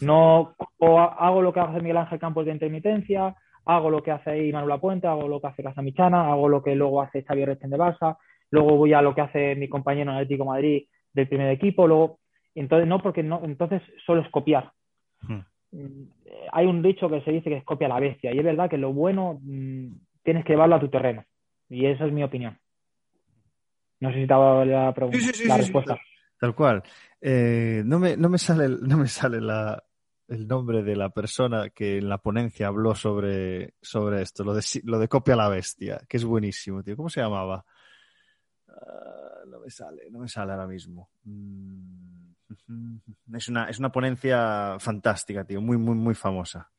No o hago lo que hace Miguel Ángel Campos de intermitencia, hago lo que hace ahí Manuel Puente, hago lo que hace Casa Michana, hago lo que luego hace Xavier Rechen de Barça, luego voy a lo que hace mi compañero en Atlético Madrid del primer equipo, luego, entonces no, porque no, entonces solo es copiar. Hmm. Mm, hay un dicho que se dice que es copia la bestia, y es verdad que lo bueno mm, tienes que llevarlo a tu terreno, y esa es mi opinión. No sé si te ha dado la, pregunta, la respuesta. Tal cual. Eh, no, me, no me sale, no me sale la, el nombre de la persona que en la ponencia habló sobre, sobre esto, lo de, lo de copia la bestia, que es buenísimo, tío. ¿Cómo se llamaba? Ah, no me sale, no me sale ahora mismo. Mm, <laughs> es una, es una ponencia fantástica, tío, muy, muy, muy famosa.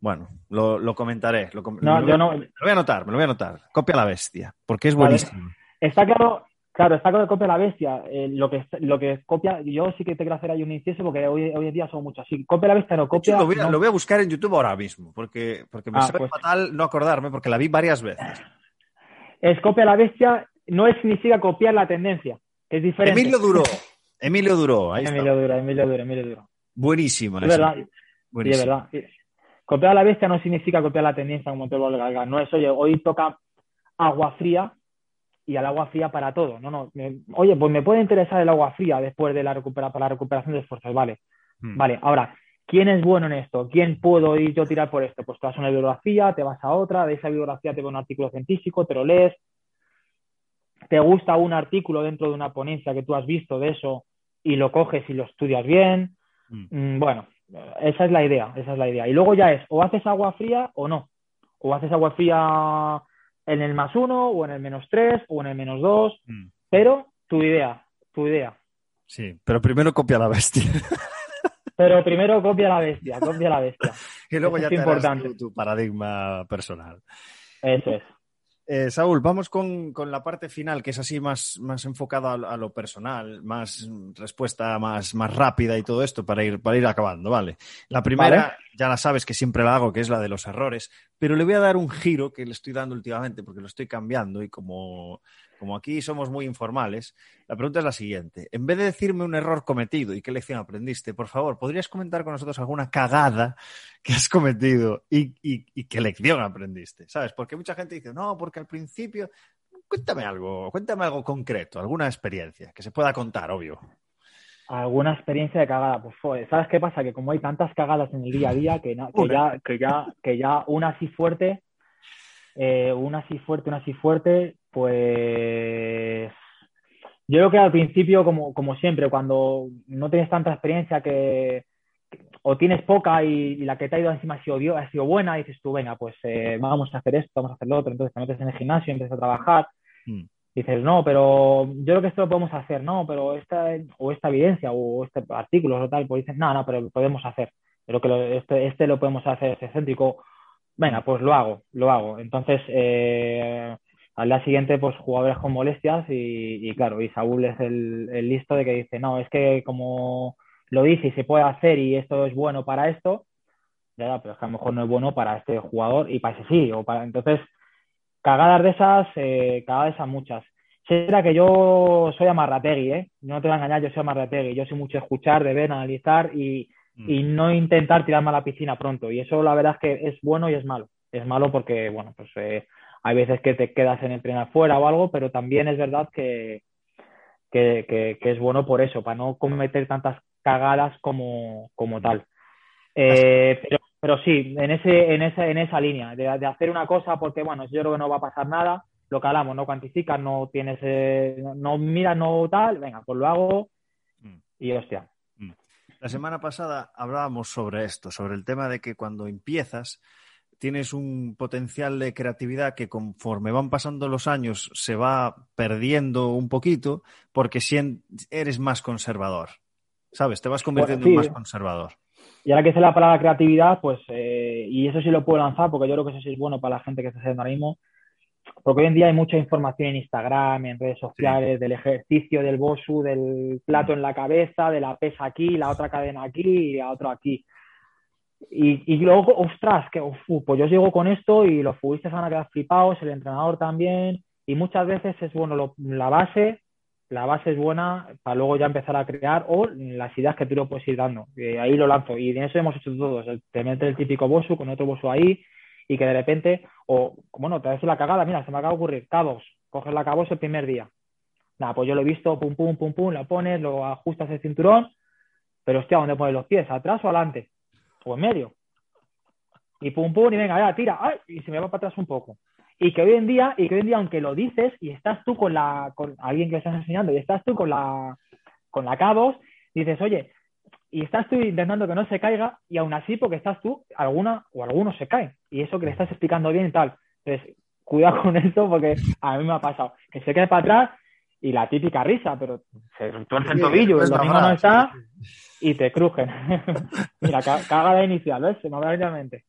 Bueno, lo, comentaré. Lo, no, yo no... me lo voy a anotar, me lo voy a anotar. Copia la bestia, porque es buenísimo. Está claro, claro, está claro que copia la bestia. Eh, lo, que, lo que copia, yo sí que te quiero hacer ahí un inciso porque hoy, hoy en día son muchos. Sí, copia la bestia no copia. Lo voy, a, lo voy, a, buscar en YouTube ahora mismo, porque, porque me ah, pues fatal no acordarme, porque la vi varias veces. Es copia la bestia no significa copiar la tendencia, es diferente. Emilio Duró. <laughs> Emilio Duró, ahí Emilio Duró, Emilio Duró, Emilio Duró. Buenísimo. Es verdad. Buenísimo. es verdad. Copiar la bestia no significa copiar la tendencia como te lo a No es, oye, hoy toca agua fría y al agua fría para todo. No, no. oye, pues me puede interesar el agua fría después de la recuperación, para la recuperación de esfuerzos. Vale. Hmm. Vale, ahora, ¿quién es bueno en esto? ¿Quién puedo ir yo tirar por esto? Pues te vas a una bibliografía, te vas a otra, de esa bibliografía te va un artículo científico, te lo lees, te gusta un artículo dentro de una ponencia que tú has visto de eso y lo coges y lo estudias bien. Mm. Mm, bueno, esa es la idea, esa es la idea. Y luego ya es, o haces agua fría o no. O haces agua fría en el más uno o en el menos tres o en el menos dos, mm. pero tu idea, tu idea. Sí, pero primero copia la bestia. Pero primero copia la bestia, copia la bestia. <laughs> y luego ya te importante. Tu, paradigma personal. Eso es. Eh, Saúl, vamos con, la parte final, que es así más, más enfocada a, lo personal, más respuesta más, más rápida y todo esto para ir, para ir acabando, ¿vale? La primera, ya la sabes que siempre la hago, que es la de los errores, pero le voy a dar un giro que le estoy dando últimamente porque lo estoy cambiando y como como aquí somos muy informales, la pregunta es la siguiente. En vez de decirme un error cometido y qué lección aprendiste, por favor, ¿podrías comentar con nosotros alguna cagada que has cometido y, qué lección aprendiste? ¿Sabes? Porque mucha gente dice, no, porque al principio... Cuéntame algo, cuéntame algo concreto, alguna experiencia que se pueda contar, obvio. Alguna experiencia de cagada, pues ¿sabes qué pasa? Que como hay tantas cagadas en el día a día que, ya, que, ya, que ya una así fuerte, eh, una así fuerte, una así fuerte, pues yo creo que al principio, como, como siempre, cuando no tienes tanta experiencia que, o tienes poca y, la que te ha ido encima ha sido, ha sido buena, dices tú, venga, pues eh, vamos a hacer esto, vamos a hacer lo otro, entonces te metes en el gimnasio, empiezas a trabajar, mm. dices, no, pero yo creo que esto lo podemos hacer, no, pero esta, o esta evidencia, o este artículo o tal, pues dices, no, no, pero lo podemos hacer, pero que este, este lo podemos hacer, es excéntrico, venga, pues lo hago, lo hago. Entonces, eh, al día siguiente, pues jugadores con molestias y, claro, y Saúl es el, listo de que dice, no, es que como lo dice y se puede hacer y esto es bueno para esto, ya, pero es que a lo mejor no es bueno para este jugador y para ese sí, o para... Entonces, cagadas de esas, eh, cagadas de esas muchas. Será que yo soy amarrategui, ¿eh? No te voy a engañar, yo soy amarrategui. Yo soy mucho escuchar, de ver, analizar y, mm. y no intentar tirarme a la piscina pronto. Y eso la verdad es que es bueno y es malo. Es malo porque, bueno, pues eh, hay veces que te quedas en el tren fuera o algo, pero también es verdad que, que, es bueno por eso, para no cometer tantas cagadas como, como tal. Eh, pero, pero, sí, en, ese, en, esa, en esa línea, de, hacer una cosa porque, bueno, yo creo que no va a pasar nada, lo que hablamos, no cuantificas, no tienes, eh, no miras, no tal, venga, pues lo hago mm. y hostia. Mm. La semana pasada hablábamos sobre esto, sobre el tema de que cuando empiezas, tienes un potencial de creatividad que conforme van pasando los años se va perdiendo un poquito porque si eres más conservador. ¿Sabes? Te vas convirtiendo en más conservador. Y ahora que sé la palabra creatividad, pues, eh, y eso sí lo puedo lanzar porque yo creo que eso sí es bueno para la gente que está haciendo ahora mismo, porque hoy en día hay mucha información en Instagram, en redes sociales, del ejercicio del bosu, del plato en la cabeza, de la pesa aquí, la otra cadena aquí y la otra aquí. Y, luego, ostras, que pues yo llego con esto y los futbolistas van a quedar flipados, el entrenador también, y muchas veces es bueno la base, la base es buena para luego ya empezar a crear o las ideas que tú lo puedes ir dando. ahí lo lanzo. Y en eso hemos hecho todos. Te metes el típico bosu con otro bosu ahí y que de repente, o bueno, te haces la cagada, mira, se me acaba de ocurrir, cabos, coges la cabos el primer día. Nada, pues yo lo he visto, pum, pum, pum, pum, lo pones, lo ajustas el cinturón, pero hostia, ¿dónde pones los pies? ¿Atrás o adelante? O en medio. Y pum pum, y venga, ya, tira, ¡ay! y se me va para atrás un poco. Y que hoy en día, y que hoy en día, aunque lo dices, y estás tú con la, con alguien que le estás enseñando, y estás tú con la, con la cabos, dices, oye, y estás tú intentando que no se caiga, y aún así, porque estás tú, alguna o algunos se caen. Y eso que le estás explicando bien y tal. Entonces, cuidado con <laughs> esto, porque a mí me ha pasado que se cae para atrás y la típica risa, pero se tuerce el tobillo, el domingo no está y te crujen. <laughs> Mira, caga de inicial, ¿ves? Se me va mente.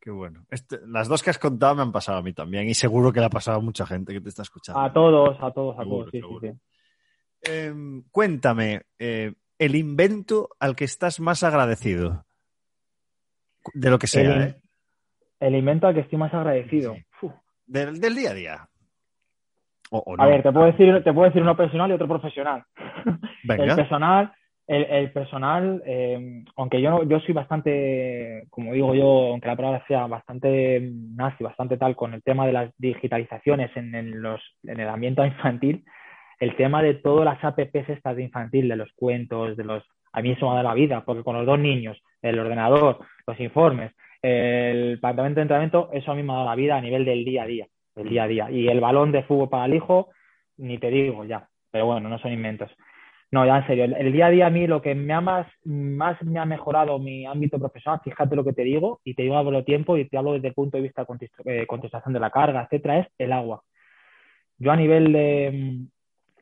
Qué bueno. Este, las dos que has contado me han pasado a mí también y seguro que le ha pasado a mucha gente que te está escuchando. A todos, a todos, a todos. Sí, sí, em, cuéntame, eh, el invento al que estás más agradecido. De lo que sea, el, ¿eh? El invento al que estoy más agradecido. del, día a día. A ver, te puedo decir, te puedo decir uno personal y otro profesional. <laughs> El personal, el, personal, eh, aunque yo yo soy bastante, como digo yo, aunque la palabra sea bastante nazi, bastante tal con el tema de las digitalizaciones en, los, en el ambiente infantil, el tema de todas las apps estas de infantil, de los cuentos, de los a mí eso me ha dado la vida, porque con los dos niños, el ordenador, los informes, el departamento de entrenamiento, eso a mí me ha dado la vida a nivel del día a día el día a día. Y el balón de fútbol para el hijo, ni te digo ya, pero bueno, no son inventos. No, ya en serio, el, día a día a mí lo que me ha más, más me ha mejorado mi ámbito profesional, fíjate lo que te digo, y te digo a lo tiempo y te hablo desde el punto de vista de eh, contestación de la carga, etcétera, es el agua. Yo a nivel de,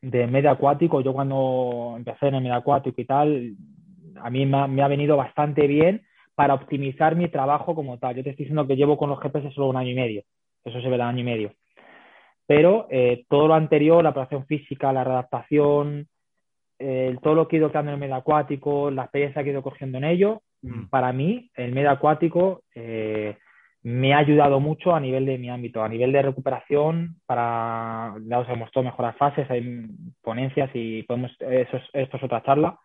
de medio acuático, yo cuando empecé en el medio acuático y tal, a mí me ha, me ha, venido bastante bien para optimizar mi trabajo como tal. Yo te estoy diciendo que llevo con los GPS solo un año y medio, eso se ve el año y medio. Pero eh, todo lo anterior, la operación física, la readaptación, eh, todo lo que he ido creando en el medio acuático, la experiencia que he ido cogiendo en ello, mm. para mí el medio acuático eh, me ha ayudado mucho a nivel de mi ámbito, a nivel de recuperación, para, ya os he mostrado mejorar fases, hay ponencias y podemos, eso esto es otra charla,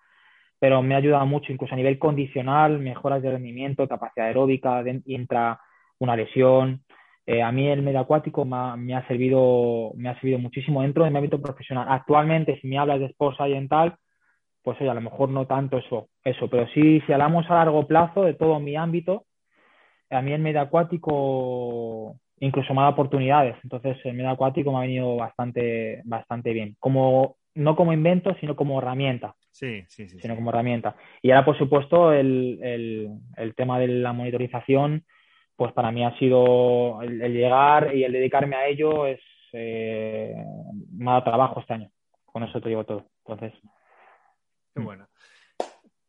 pero me ha ayudado mucho incluso a nivel condicional, mejoras de rendimiento, capacidad aeróbica, entra una lesión. Eh, a mí el medio acuático me ha, servido, me ha servido muchísimo dentro de mi ámbito profesional. Actualmente, si me hablas de esposa y tal, pues oye, a lo mejor no tanto eso, eso, pero sí, si hablamos a largo plazo de todo mi ámbito, a mí el medio acuático incluso me da oportunidades. Entonces, el medio acuático me ha venido bastante, bastante bien. Como, no como invento, sino como herramienta. Sí, sí, sí. Sino como herramienta. Y ahora, por supuesto, el, el, tema de la monitorización, pues para mí ha sido el, llegar y el dedicarme a ello es eh, dado trabajo este año. Con eso te digo todo. Entonces. Qué bueno.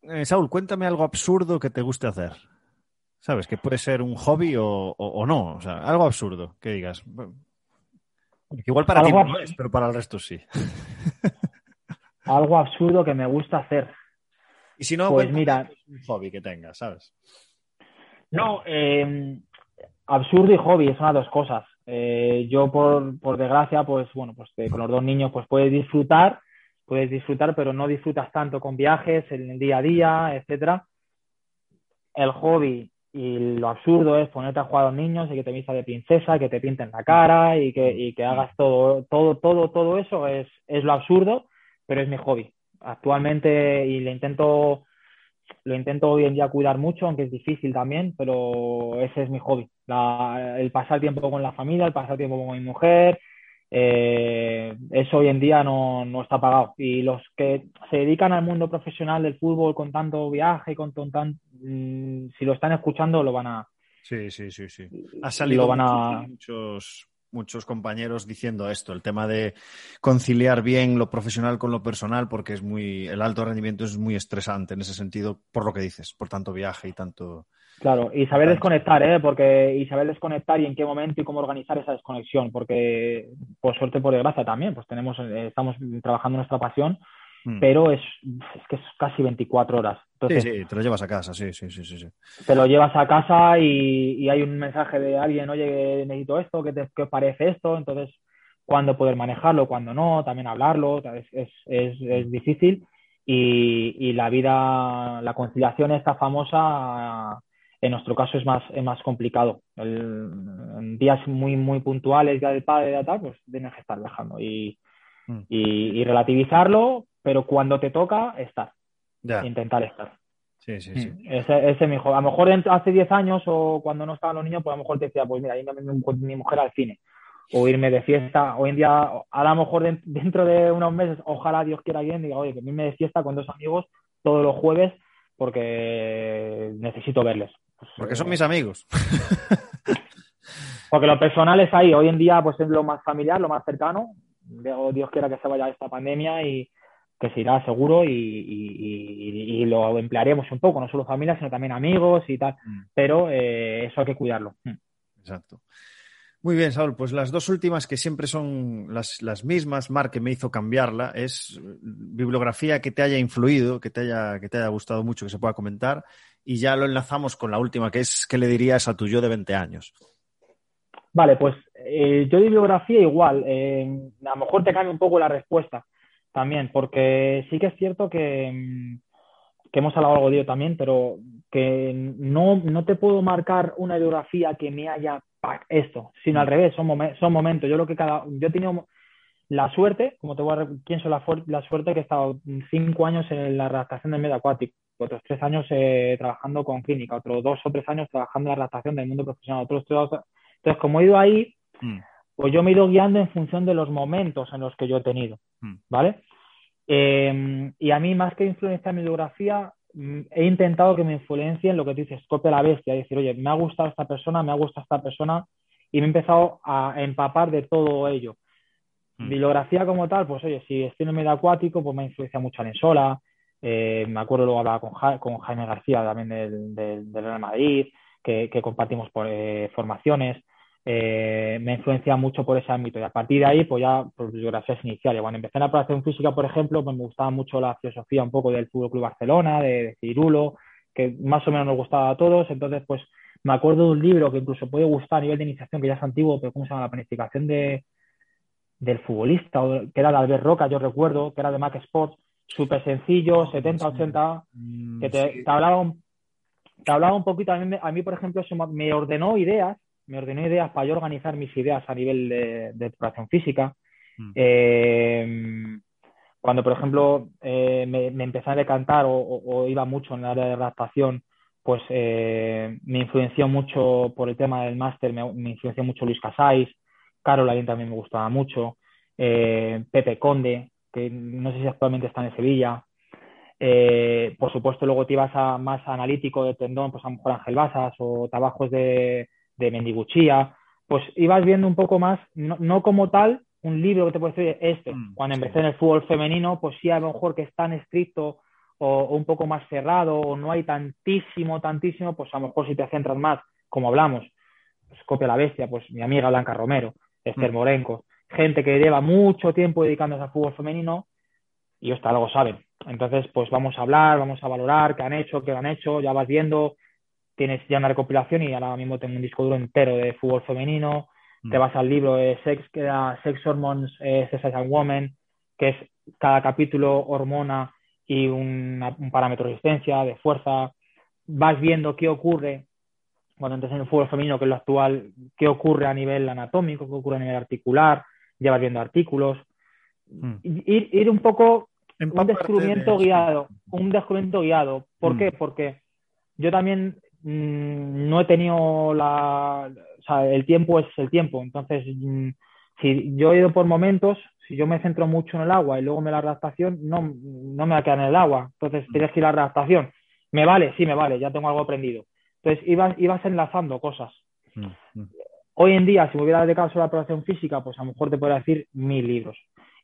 Eh, Saúl, cuéntame algo absurdo que te guste hacer. ¿Sabes? Que puede ser un hobby o, no. O sea, algo absurdo que digas. Igual para ti no es, pero para el resto sí. <laughs> algo absurdo que me gusta hacer. Y si no, pues mira, un hobby que tengas, ¿sabes? No, eh, absurdo y hobby son las dos cosas. Eh, yo por, por, desgracia, pues bueno, pues eh, con los dos niños pues puedes disfrutar, puedes disfrutar, pero no disfrutas tanto con viajes, en el día a día, etcétera. El hobby y lo absurdo es ponerte a jugar a los niños y que te vista de princesa, que te pinten la cara y que, y que hagas todo, todo, todo, todo eso es, es lo absurdo pero es mi hobby. Actualmente, y le intento, lo intento hoy en día cuidar mucho, aunque es difícil también, pero ese es mi hobby. el pasar tiempo con la familia, el pasar tiempo con mi mujer, eh, eso hoy en día no, no, está pagado. Y los que se dedican al mundo profesional del fútbol con tanto viaje, con tan, mm, si lo están escuchando, lo van a. Sí, sí, sí, sí. Ha salido van a... muchos, muchos compañeros diciendo esto, el tema de conciliar bien lo profesional con lo personal, porque es muy, el alto rendimiento es muy estresante en ese sentido, por lo que dices, por tanto viaje y tanto. Claro, y saber desconectar, ¿eh? Porque, y saber desconectar y en qué momento y cómo organizar esa desconexión, porque por suerte, por desgracia también, pues tenemos, eh, estamos trabajando nuestra pasión Mm. pero es, es, que es casi 24 horas. sí, sí, te lo llevas a casa, sí, sí, sí, sí. Te lo llevas a casa y, hay un mensaje de alguien, oye, necesito esto, ¿qué, te, qué parece esto? Entonces, cuándo poder manejarlo, cuándo no, también hablarlo, es, es, es, es difícil. Y, y, la vida, la conciliación esta famosa, en nuestro caso es más, es más complicado. en días muy, muy puntuales ya del padre, ya tal, pues tienes que estar viajando y, mm. y, y relativizarlo, pero cuando te toca, estar. Intentar estar. Sí, sí, sí. Mm, ese, ese mi A lo mejor hace 10 años o cuando no estaban los niños, pues a lo mejor te decía, pues mira, irme con mi mujer al cine o irme de fiesta. Hoy en día, a lo mejor dentro de unos meses, ojalá Dios quiera bien, diga, oye, que irme de fiesta con dos amigos todos los jueves porque necesito verles. Pues, porque son mis amigos. <laughs> porque lo personal es ahí. Hoy en día, pues es lo más familiar, lo más cercano. Dios quiera que se vaya esta pandemia y, que se irá seguro y, lo emplearemos un poco, no solo familia, sino también amigos y tal, mm. pero eh, eso hay que cuidarlo. Mm. Exacto. Muy bien, Saúl, pues las dos últimas que siempre son las, las mismas, Mark, que me hizo cambiarla, es bibliografía que te haya influido, que te haya, que te haya gustado mucho, que se pueda comentar, y ya lo enlazamos con la última, que es ¿qué le dirías a tu yo de 20 años? Vale, pues eh, yo de bibliografía igual, eh, a lo mejor te cambia un poco la respuesta también, porque sí que es cierto que, mm, que hemos hablado algo de ello también, pero que no, no te puedo marcar una biografía que me haya esto, sino al revés, son, son momentos. Yo lo que cada, yo he tenido la suerte, como te voy a pienso la, la suerte que he estado cinco años en la redactación del medio acuático, otros tres años eh, trabajando con clínica, otros dos o tres años trabajando en la redactación del mundo profesional, otros tres, entonces como he ido ahí, mm. pues yo me he ido guiando en función de los momentos en los que yo he tenido, mm. ¿Vale? Em, y a mí, más que influenciar mi biografía, mm, he intentado que me influencien lo que tú dices, copia la bestia, decir, oye, me ha gustado esta persona, me ha gustado esta persona, y me he empezado a empapar de todo ello. Mm. Bibliografía como tal, pues oye, si estoy en el medio acuático, pues me influencia mucho a Sola, eh, me acuerdo luego hablaba con, con Jaime García también del, del, Real Madrid, que, compartimos por, eh, formaciones. Eh, me influencia mucho por ese ámbito. Y a partir de ahí pues ya por biografías iniciales. Cuando empecé en la preparación física, por ejemplo, pues me gustaba mucho la filosofía un poco del Fútbol Club Barcelona, de, Cirulo, que más o menos nos gustaba a todos, entonces pues me acuerdo de un libro que incluso puede gustar a nivel de iniciación, que ya es antiguo, pero ¿cómo se llama? La planificación de, del futbolista, que era de Albert Roca, yo recuerdo, que era de Mac Sports, súper sencillo, 70, 80, mm, que te, hablaba, un, te hablaba un poquito, a mí, a mí por ejemplo, eso me ordenó ideas me ordenó ideas para yo organizar mis ideas a nivel de, de física. Mm. Eh, cuando, por ejemplo, eh, me, empecé a decantar o, iba mucho en el área de adaptación, pues eh, me influenció mucho por el tema del máster, me, influenció mucho Luis Casais, Caroline también me gustaba mucho, Pepe Conde, que no sé si actualmente está en Sevilla. por supuesto, luego te ibas a más analítico de tendón, pues a lo mejor Ángel Basas o trabajos de, de Mendiguchía, pues ibas viendo un poco más, no, como tal, un libro que te puede decir este. Mm, Cuando empecé en el fútbol femenino, pues sí, a lo mejor que es tan estricto o, un poco más cerrado o no hay tantísimo, tantísimo, pues a lo mejor si te centras más, como hablamos, pues copia la bestia, pues mi amiga Blanca Romero, Esther mm. Morenco, gente que lleva mucho tiempo dedicándose al fútbol femenino y hasta algo saben. Entonces, pues vamos a hablar, vamos a valorar qué han hecho, qué han hecho, ya vas viendo tienes ya una recopilación y ahora mismo tengo un disco duro entero de fútbol femenino. Mm. Te vas al libro de Sex, que era Sex Hormones, eh, Sex and Women, que es cada capítulo hormona y un parámetro de resistencia, de fuerza. Vas viendo qué ocurre cuando entras en el fútbol femenino, que es lo actual, qué ocurre a nivel anatómico, qué ocurre a nivel articular, ya vas viendo artículos. Mm. Ir, ir, un poco un descubrimiento guiado, un descubrimiento guiado. ¿Por mm. qué? Porque yo también Mm, no he tenido la... O sea, el tiempo es el tiempo. Entonces, mm, si yo he ido por momentos, si yo me centro mucho en el agua y luego me la adaptación, no, no me va a quedar en el agua. Entonces, tienes que ir a la adaptación. ¿Me vale? Sí, me vale, ya tengo algo aprendido. Entonces, ibas, ibas enlazando cosas. Mm, Hoy en día, si me hubiera dedicado solo a la aprobación física, pues a lo mejor te podría decir mil libros.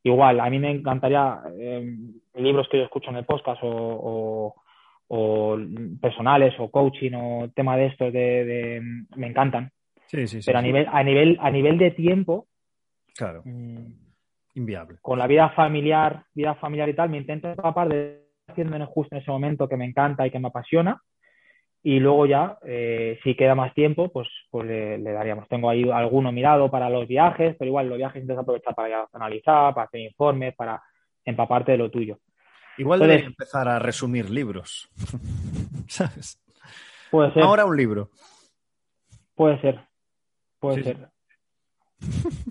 Igual, a mí me encantaría eh, libros que yo escucho en el podcast o o personales o coaching o tema de estos de, me encantan. Sí, sí, sí. Pero a nivel, a nivel, a nivel de tiempo. Claro. Mm, Inviable. Con la vida familiar, vida familiar y tal, me intento escapar de haciendo justo en ese momento que me encanta y que me apasiona. Y luego ya, eh, si queda más tiempo, pues, pues le, daríamos. Tengo ahí alguno mirado para los viajes, pero igual los viajes intento aprovechar para analizar, para hacer informes, para empaparte de lo tuyo. Igual debe empezar a resumir libros. <laughs> ¿Sabes? Puede ser. Ahora un libro. Puede ser. Puede ser.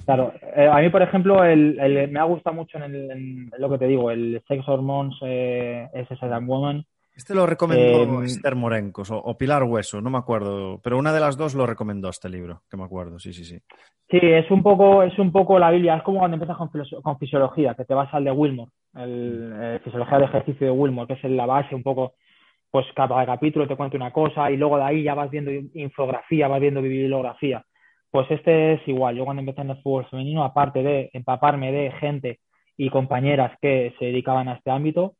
Claro, eh, a mí, por ejemplo, el, me ha gustado mucho en, lo que te digo, el Sex Hormones eh, SS Woman. Este lo recomendó eh, Esther Morencos o, Pilar Hueso, no me acuerdo, pero una de las dos lo recomendó este libro, que me acuerdo, sí, sí, sí. Sí, es un poco, es un poco la Biblia, es como cuando empiezas con, fisiología, que te vas al de Wilmore, el, eh, fisiología de ejercicio de Wilmore, que es la base un poco, pues cada capítulo te cuenta una cosa y luego de ahí ya vas viendo infografía, vas viendo bibliografía. Pues este es igual, yo cuando empecé en el fútbol femenino, aparte de empaparme de gente y compañeras que se dedicaban a este ámbito,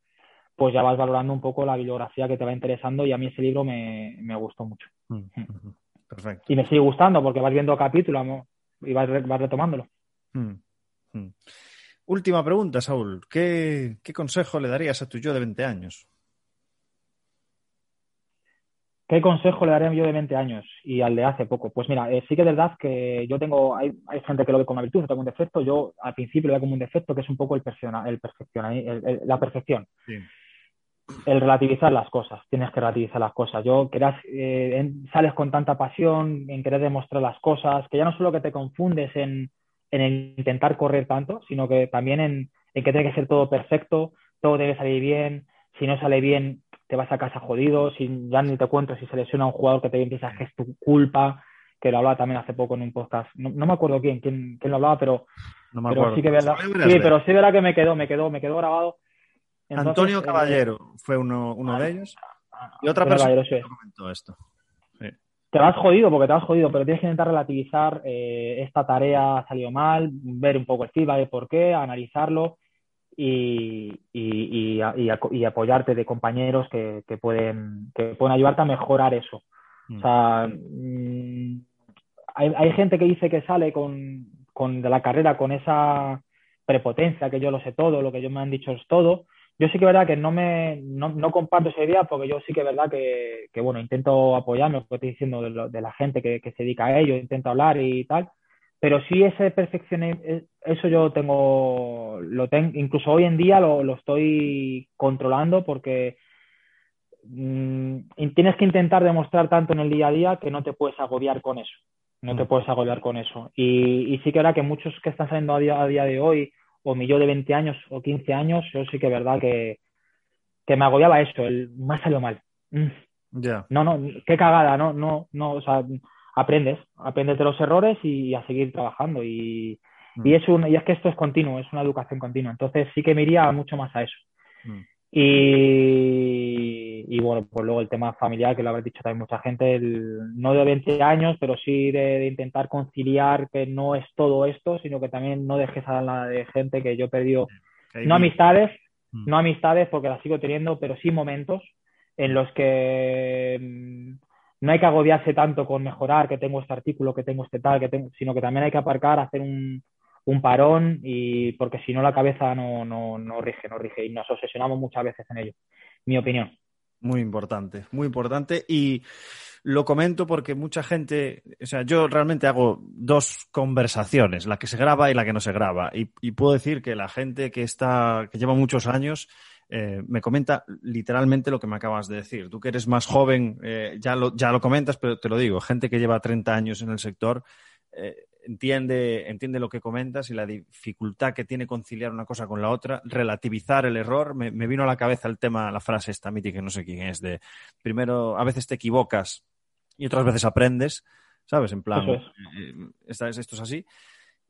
pues ya vas valorando un poco la bibliografía que te va interesando y a mí ese libro me, gustó mucho. Mm, mm. Perfecto. Y me sigue gustando porque vas viendo capítulos y vas, retomándolo. Mm, Última pregunta, Saúl. ¿Qué, consejo le darías a tu yo de 20 años? ¿Qué consejo le daría yo de 20 años y al de hace poco? Pues mira, eh, sí que es verdad que yo tengo, hay, gente que lo ve como una virtud, como un defecto. Yo al principio lo veo como un defecto que es un poco el, el perfección, la perfección. Sí el relativizar las cosas, tienes que relativizar las cosas. Yo queras, eh, sales con tanta pasión en querer demostrar las cosas, que ya no solo que te confundes en, en intentar correr tanto, sino que también en, en, que tiene que ser todo perfecto, todo debe salir bien, si no sale bien te vas a casa jodido, si, ya ni te cuento si se lesiona un jugador que te piensas que es tu culpa, que lo hablaba también hace poco en un podcast, no, me acuerdo quién, quién, quién, lo hablaba, pero, no me acuerdo. sí que verdad, sí, pero sí verdad que me quedó, me quedó, me quedó grabado Antonio eh, Caballero fue uno, uno de ellos. Y otra persona comentó esto. Te vas jodido porque te vas jodido, pero tienes que intentar relativizar eh, esta tarea ha salido mal, ver un poco el feedback por qué, analizarlo y, y, y, apoyarte de compañeros que, que, pueden, que pueden ayudarte a mejorar eso. O sea, mm, hay, hay, gente que dice que sale con, con, de la carrera con esa prepotencia, que yo lo sé todo, lo que ellos me han dicho es todo, yo sí que es verdad que no me no, no, comparto esa idea porque yo sí que es verdad que, que bueno, intento apoyarme, lo que estoy diciendo de, de la gente que, que, se dedica a ello, intento hablar y tal, pero sí ese perfeccionismo, eh, eso yo tengo, lo tengo, incluso hoy en día lo, lo estoy controlando porque mmm, tienes que intentar demostrar tanto en el día a día que no te puedes agobiar con eso, no te mm. puedes agobiar con eso. Y, y sí que es verdad que muchos que están saliendo a día, a día de hoy, o mi yo de 20 años o 15 años, yo sí que es verdad que, que me agobiaba eso, el más salió mal. Mm. No, no, qué cagada, no, no, no, o sea, aprendes, aprendes de los errores y a seguir trabajando y, y mm. es un, y es que esto es continuo, es una educación continua, entonces sí que me iría mucho más a eso. Mm. Y, y, bueno, pues luego el tema familiar, que lo habrá dicho también mucha gente, el, no de 20 años, pero sí de, intentar conciliar que no es todo esto, sino que también no dejes a la de gente que yo he perdido, no amistades, mm. no amistades porque las sigo teniendo, pero sí momentos en los que mm, no hay que agobiarse tanto con mejorar, que tengo este artículo, que tengo este tal, que tengo, sino que también hay que aparcar, hacer un, un parón y porque si no la cabeza no, no, no rige, no rige y nos obsesionamos muchas veces en ello. Mi opinión. Muy importante, muy importante y lo comento porque mucha gente, o sea, yo realmente hago dos conversaciones, la que se graba y la que no se graba y, puedo decir que la gente que está, que lleva muchos años eh, me comenta literalmente lo que me acabas de decir. Tú que eres más joven, eh, ya, lo, ya lo comentas, pero te lo digo, gente que lleva 30 años en el sector, eh, entiende, entiende lo que comentas y la dificultad que tiene conciliar una cosa con la otra, relativizar el error. Me, me vino a la cabeza el tema, la frase esta mítica, no sé quién es, de primero, a veces te equivocas y otras veces aprendes, ¿sabes? En plan, es. eh, esto es así.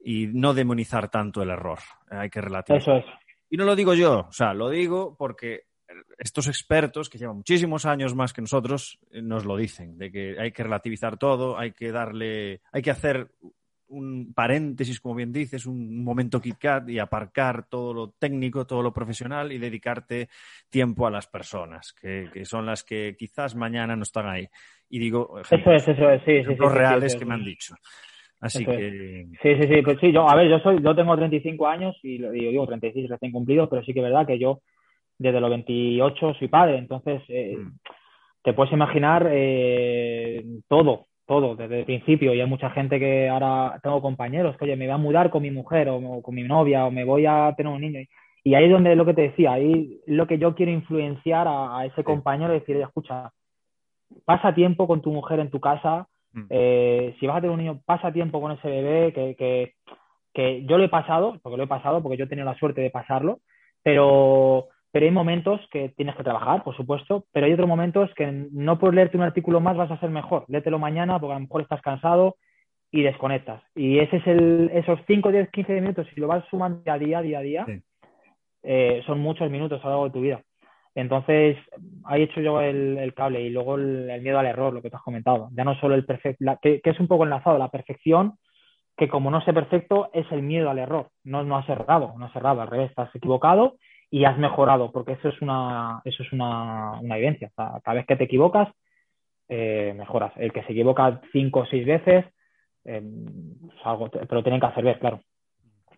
Y no demonizar tanto el error. Hay que relativizar. Es. Y no lo digo yo, o sea, lo digo porque estos expertos que llevan muchísimos años más que nosotros nos lo dicen, de que hay que relativizar todo, hay que darle, hay que hacer un paréntesis, como bien dices, un momento KitKat y aparcar todo lo técnico, todo lo profesional y dedicarte tiempo a las personas, que, que son las que quizás mañana no están ahí. Y digo, ejemplos, eso es, eso es, sí, sí, sí, reales que me han dicho. Así eso que. Sí, sí, sí, pues sí, yo, a ver, yo soy, yo tengo 35 años y lo digo, digo 36 recién cumplidos, pero sí que es verdad que yo desde los 28 soy padre, entonces eh, mm. te puedes imaginar eh, todo, todo desde el principio. Y hay mucha gente que ahora tengo compañeros que oye me voy a mudar con mi mujer o, o con mi novia o me voy a tener un niño y, ahí es donde lo que te decía ahí lo que yo quiero influenciar a, a ese compañero y decir escucha pasa tiempo con tu mujer en tu casa mm. eh, si vas a tener un niño pasa tiempo con ese bebé que, que, que yo lo he pasado porque lo he pasado porque yo he tenido la suerte de pasarlo pero pero hay momentos que tienes que trabajar, por supuesto, pero hay otros momentos que no por leerte un artículo más vas a ser mejor. Léetelo mañana porque a lo mejor estás cansado y desconectas. Y ese es el, esos 5, 10, 15 minutos, si lo vas sumando día a día, día a día, sí. eh, son muchos minutos a lo largo de tu vida. Entonces, ahí he hecho yo el, el cable y luego el, el, miedo al error, lo que te has comentado. Ya no solo el perfecto, que, que, es un poco enlazado, la perfección, que como no sé perfecto, es el miedo al error. No, no has errado, no has errado, al revés, estás equivocado y has mejorado, porque eso es una, eso es una, una evidencia. O sea, cada vez que te equivocas, eh, mejoras. El que se equivoca cinco o seis veces, eh, algo, lo tienen que hacer ver, claro.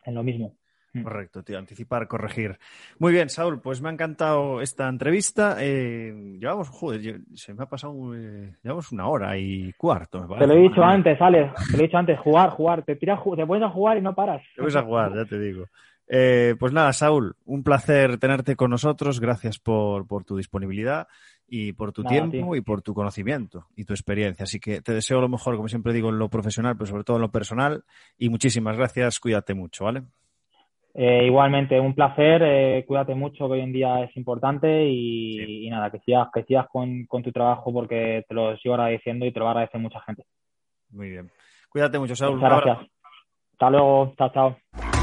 Es lo mismo. Mm. Correcto, tío, anticipar, corregir. Muy bien, Saúl, pues me ha encantado esta entrevista. Eh, llevamos, joder, se me ha pasado, eh, llevamos una hora y cuarto. Me te lo he dicho antes, Alex, te lo he dicho antes, jugar, jugar, te tiras, te pones a jugar y no paras. Te pones a jugar, ya te digo. Eh, pues nada, Saúl, un placer tenerte con nosotros. Gracias por, por tu disponibilidad y por tu nada, tiempo tío. y por tu conocimiento y tu experiencia. Así que te deseo lo mejor, como siempre digo, en lo profesional, pero sobre todo en lo personal. Y muchísimas gracias. Cuídate mucho, ¿vale? Eh, igualmente, un placer. Eh, cuídate mucho, que hoy en día es importante. Y, sí. y nada, que sigas, que sigas con, con, tu trabajo porque te lo sigo agradeciendo y te lo agradece mucha gente. Muy bien. Cuídate mucho, Saúl. Muchas gracias. Hasta luego. Chao, chao.